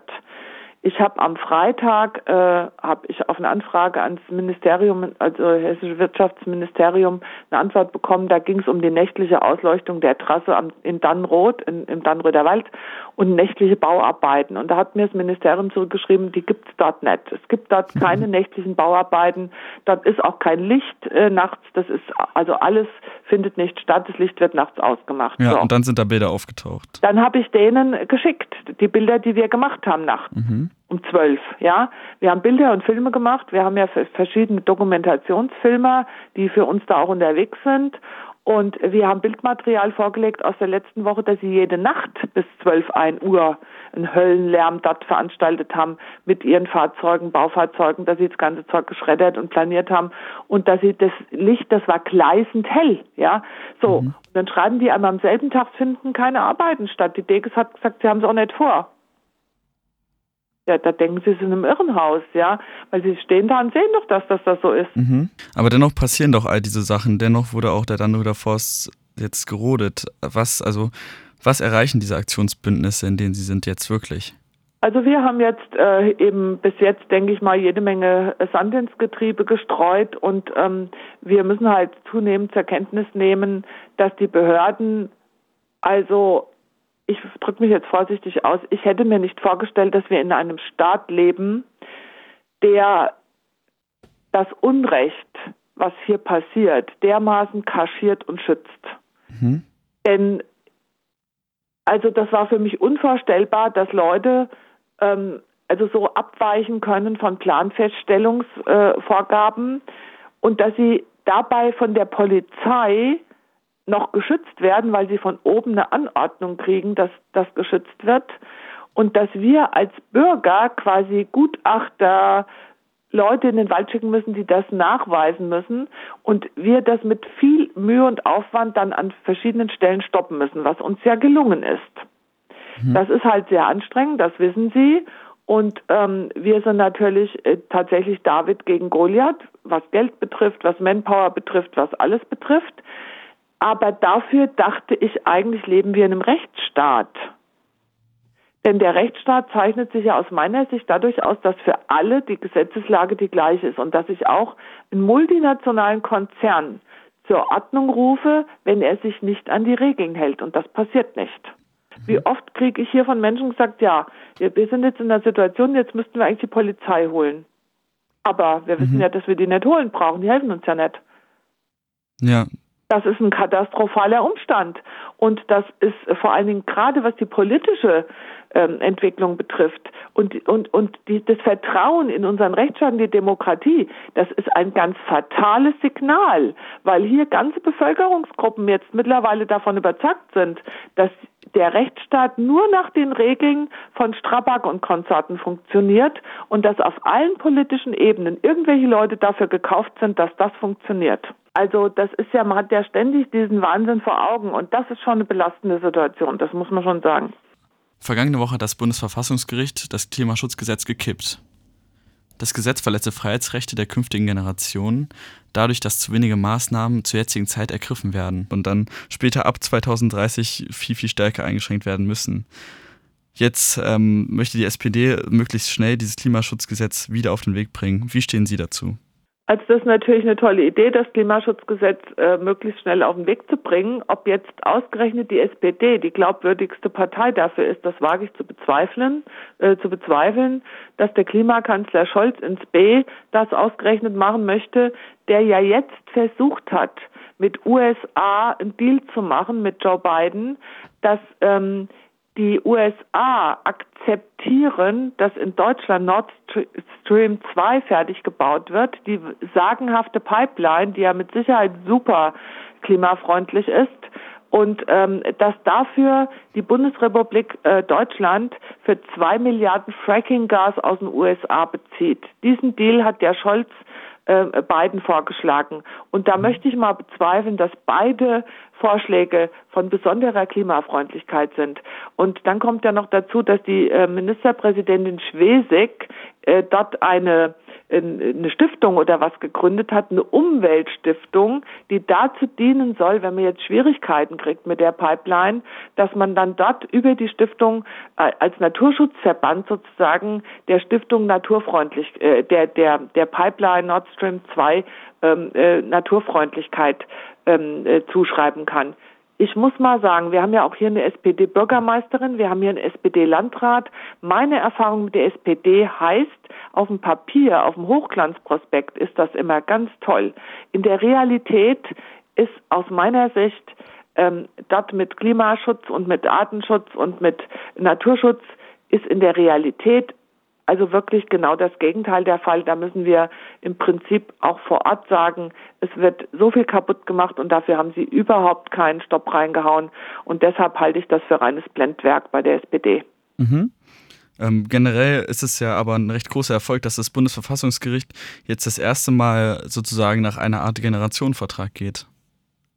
ich habe am Freitag äh, habe ich auf eine Anfrage ans Ministerium, also Hessische Wirtschaftsministerium, eine Antwort bekommen. Da ging es um die nächtliche Ausleuchtung der Trasse am, in Dannroth, in, im Dannröder Wald und nächtliche Bauarbeiten. Und da hat mir das Ministerium zurückgeschrieben, die gibt's dort nicht. Es gibt dort keine nächtlichen Bauarbeiten. Dort ist auch kein Licht äh, nachts. Das ist also alles findet nicht statt. Das Licht wird nachts ausgemacht. Ja, so. und dann sind da Bilder aufgetaucht. Dann habe ich denen geschickt, die Bilder, die wir gemacht haben nachts. Mhm um zwölf, ja. Wir haben Bilder und Filme gemacht. Wir haben ja verschiedene Dokumentationsfilmer, die für uns da auch unterwegs sind. Und wir haben Bildmaterial vorgelegt aus der letzten Woche, dass sie jede Nacht bis zwölf ein Uhr einen Höllenlärm dort veranstaltet haben mit ihren Fahrzeugen, Baufahrzeugen, dass sie das ganze Zeug geschreddert und planiert haben und dass sie das Licht, das war gleißend hell, ja. So. Mhm. Und dann schreiben die einmal am selben Tag finden keine Arbeiten statt. Die Deges hat gesagt, sie haben es auch nicht vor. Ja, da denken sie, sie sind im Irrenhaus, ja, weil sie stehen da und sehen doch, dass das, das so ist. Mhm. Aber dennoch passieren doch all diese Sachen. Dennoch wurde auch der Dannröder Forst jetzt gerodet. Was, also, was erreichen diese Aktionsbündnisse, in denen sie sind jetzt wirklich? Also wir haben jetzt äh, eben bis jetzt, denke ich mal, jede Menge Sand ins Getriebe gestreut und ähm, wir müssen halt zunehmend zur Kenntnis nehmen, dass die Behörden also ich drücke mich jetzt vorsichtig aus, ich hätte mir nicht vorgestellt, dass wir in einem Staat leben, der das Unrecht, was hier passiert, dermaßen kaschiert und schützt. Mhm. Denn also das war für mich unvorstellbar, dass Leute ähm, also so abweichen können von Planfeststellungsvorgaben äh, und dass sie dabei von der Polizei noch geschützt werden, weil sie von oben eine Anordnung kriegen, dass das geschützt wird und dass wir als Bürger quasi Gutachter Leute in den Wald schicken müssen, die das nachweisen müssen und wir das mit viel Mühe und Aufwand dann an verschiedenen Stellen stoppen müssen, was uns ja gelungen ist. Mhm. Das ist halt sehr anstrengend, das wissen Sie Und ähm, wir sind natürlich äh, tatsächlich David gegen Goliath, was Geld betrifft, was Manpower betrifft, was alles betrifft. Aber dafür dachte ich, eigentlich leben wir in einem Rechtsstaat. Denn der Rechtsstaat zeichnet sich ja aus meiner Sicht dadurch aus, dass für alle die Gesetzeslage die gleiche ist und dass ich auch einen multinationalen Konzern zur Ordnung rufe, wenn er sich nicht an die Regeln hält. Und das passiert nicht. Wie mhm. oft kriege ich hier von Menschen gesagt, ja, wir sind jetzt in der Situation, jetzt müssten wir eigentlich die Polizei holen. Aber wir wissen mhm. ja, dass wir die nicht holen brauchen, die helfen uns ja nicht. Ja. Das ist ein katastrophaler Umstand. Und das ist vor allen Dingen gerade was die politische ähm, Entwicklung betrifft und, und, und die, das Vertrauen in unseren Rechtsstaat und die Demokratie, das ist ein ganz fatales Signal, weil hier ganze Bevölkerungsgruppen jetzt mittlerweile davon überzeugt sind, dass der Rechtsstaat nur nach den Regeln von Strabag und Konsorten funktioniert und dass auf allen politischen Ebenen irgendwelche Leute dafür gekauft sind, dass das funktioniert. Also das ist ja, man hat ja ständig diesen Wahnsinn vor Augen und das ist schon eine belastende Situation, das muss man schon sagen. Vergangene Woche hat das Bundesverfassungsgericht das Klimaschutzgesetz gekippt. Das Gesetz verletze Freiheitsrechte der künftigen Generationen, dadurch, dass zu wenige Maßnahmen zur jetzigen Zeit ergriffen werden und dann später ab 2030 viel, viel stärker eingeschränkt werden müssen. Jetzt ähm, möchte die SPD möglichst schnell dieses Klimaschutzgesetz wieder auf den Weg bringen. Wie stehen Sie dazu? Also das ist natürlich eine tolle Idee, das Klimaschutzgesetz äh, möglichst schnell auf den Weg zu bringen. Ob jetzt ausgerechnet die SPD die glaubwürdigste Partei dafür ist, das wage ich zu bezweifeln, äh, zu bezweifeln, dass der Klimakanzler Scholz ins B das ausgerechnet machen möchte, der ja jetzt versucht hat, mit USA einen Deal zu machen mit Joe Biden, dass ähm, die USA akzeptieren, dass in Deutschland Nord Stream 2 fertig gebaut wird, die sagenhafte Pipeline, die ja mit Sicherheit super klimafreundlich ist, und ähm, dass dafür die Bundesrepublik äh, Deutschland für zwei Milliarden Fracking-Gas aus den USA bezieht. Diesen Deal hat der Scholz äh, Biden vorgeschlagen. Und da möchte ich mal bezweifeln, dass beide Vorschläge von besonderer Klimafreundlichkeit sind. Und dann kommt ja noch dazu, dass die äh, Ministerpräsidentin Schwesig äh, dort eine eine Stiftung oder was gegründet hat, eine Umweltstiftung, die dazu dienen soll, wenn man jetzt Schwierigkeiten kriegt mit der Pipeline, dass man dann dort über die Stiftung äh, als Naturschutzverband sozusagen der Stiftung naturfreundlich, der, der, der Pipeline Nord Stream 2 ähm, äh, Naturfreundlichkeit ähm, äh, zuschreiben kann. Ich muss mal sagen, wir haben ja auch hier eine SPD-Bürgermeisterin, wir haben hier einen SPD-Landrat. Meine Erfahrung mit der SPD heißt, auf dem Papier, auf dem Hochglanzprospekt ist das immer ganz toll. In der Realität ist aus meiner Sicht ähm, dort mit Klimaschutz und mit Artenschutz und mit Naturschutz ist in der Realität also wirklich genau das Gegenteil der Fall. Da müssen wir im Prinzip auch vor Ort sagen, es wird so viel kaputt gemacht und dafür haben sie überhaupt keinen Stopp reingehauen. Und deshalb halte ich das für reines Blendwerk bei der SPD. Mhm. Ähm, generell ist es ja aber ein recht großer Erfolg, dass das Bundesverfassungsgericht jetzt das erste Mal sozusagen nach einer Art Generationenvertrag geht.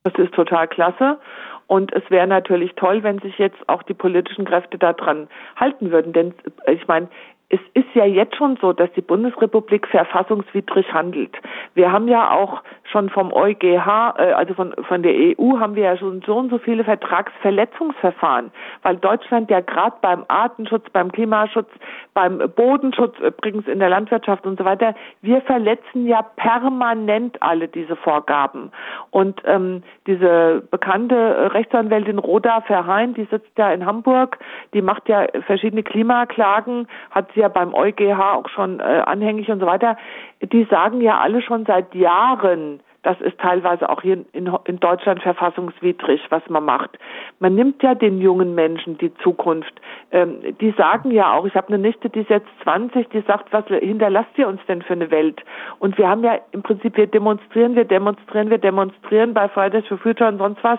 Das ist total klasse. Und es wäre natürlich toll, wenn sich jetzt auch die politischen Kräfte daran halten würden. Denn ich meine, es ist ja jetzt schon so, dass die Bundesrepublik verfassungswidrig handelt. Wir haben ja auch schon vom EuGH, äh, also von, von der EU, haben wir ja schon so und so viele Vertragsverletzungsverfahren, weil Deutschland ja gerade beim Artenschutz, beim Klimaschutz, beim Bodenschutz übrigens in der Landwirtschaft und so weiter, wir verletzen ja permanent alle diese Vorgaben. Und ähm, diese bekannte Rechtsanwältin Roda Verheyen, die sitzt ja in Hamburg, die macht ja verschiedene Klimaklagen, hat sie ja beim EuGH auch schon äh, anhängig und so weiter, die sagen ja alle schon seit Jahren, das ist teilweise auch hier in, in, Deutschland verfassungswidrig, was man macht. Man nimmt ja den jungen Menschen die Zukunft. Ähm, die sagen ja auch, ich habe eine Nichte, die ist jetzt 20, die sagt, was hinterlasst ihr uns denn für eine Welt? Und wir haben ja im Prinzip, wir demonstrieren, wir demonstrieren, wir demonstrieren bei Fridays for Future und sonst was.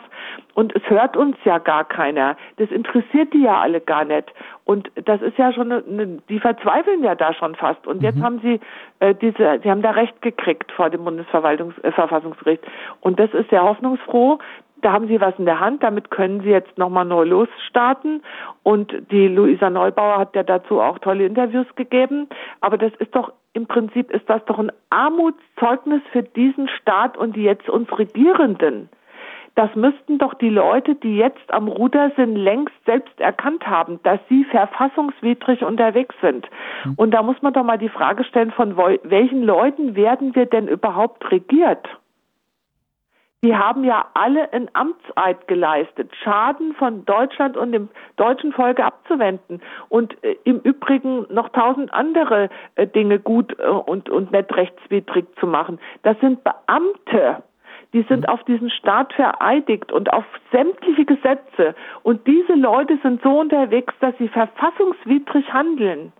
Und es hört uns ja gar keiner. Das interessiert die ja alle gar nicht. Und das ist ja schon, eine, die verzweifeln ja da schon fast. Und jetzt mhm. haben sie äh, diese, sie haben da Recht gekriegt vor dem Bundesverwaltungsverfassungsgericht. Äh, und das ist sehr hoffnungsfroh. Da haben sie was in der Hand, damit können sie jetzt nochmal neu losstarten. Und die Luisa Neubauer hat ja dazu auch tolle Interviews gegeben. Aber das ist doch, im Prinzip ist das doch ein Armutszeugnis für diesen Staat und die jetzt uns Regierenden. Das müssten doch die Leute, die jetzt am Ruder sind, längst selbst erkannt haben, dass sie verfassungswidrig unterwegs sind. Hm. Und da muss man doch mal die Frage stellen, von welchen Leuten werden wir denn überhaupt regiert? Die haben ja alle einen Amtseid geleistet, Schaden von Deutschland und dem deutschen Volke abzuwenden und äh, im Übrigen noch tausend andere äh, Dinge gut äh, und, und nicht rechtswidrig zu machen. Das sind Beamte die sind auf diesen Staat vereidigt und auf sämtliche Gesetze. Und diese Leute sind so unterwegs, dass sie verfassungswidrig handeln.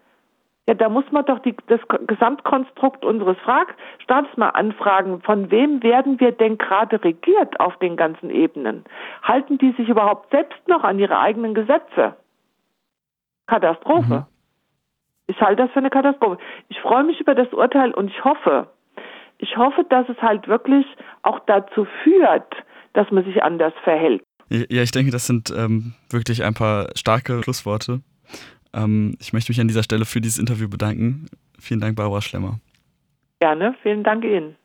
Ja, da muss man doch die, das Gesamtkonstrukt unseres Staates mal anfragen, von wem werden wir denn gerade regiert auf den ganzen Ebenen? Halten die sich überhaupt selbst noch an ihre eigenen Gesetze? Katastrophe. Mhm. Ich halte das für eine Katastrophe. Ich freue mich über das Urteil und ich hoffe, ich hoffe, dass es halt wirklich auch dazu führt, dass man sich anders verhält. Ja, ich denke, das sind ähm, wirklich ein paar starke Schlussworte. Ähm, ich möchte mich an dieser Stelle für dieses Interview bedanken. Vielen Dank, Barbara Schlemmer. Gerne, vielen Dank Ihnen.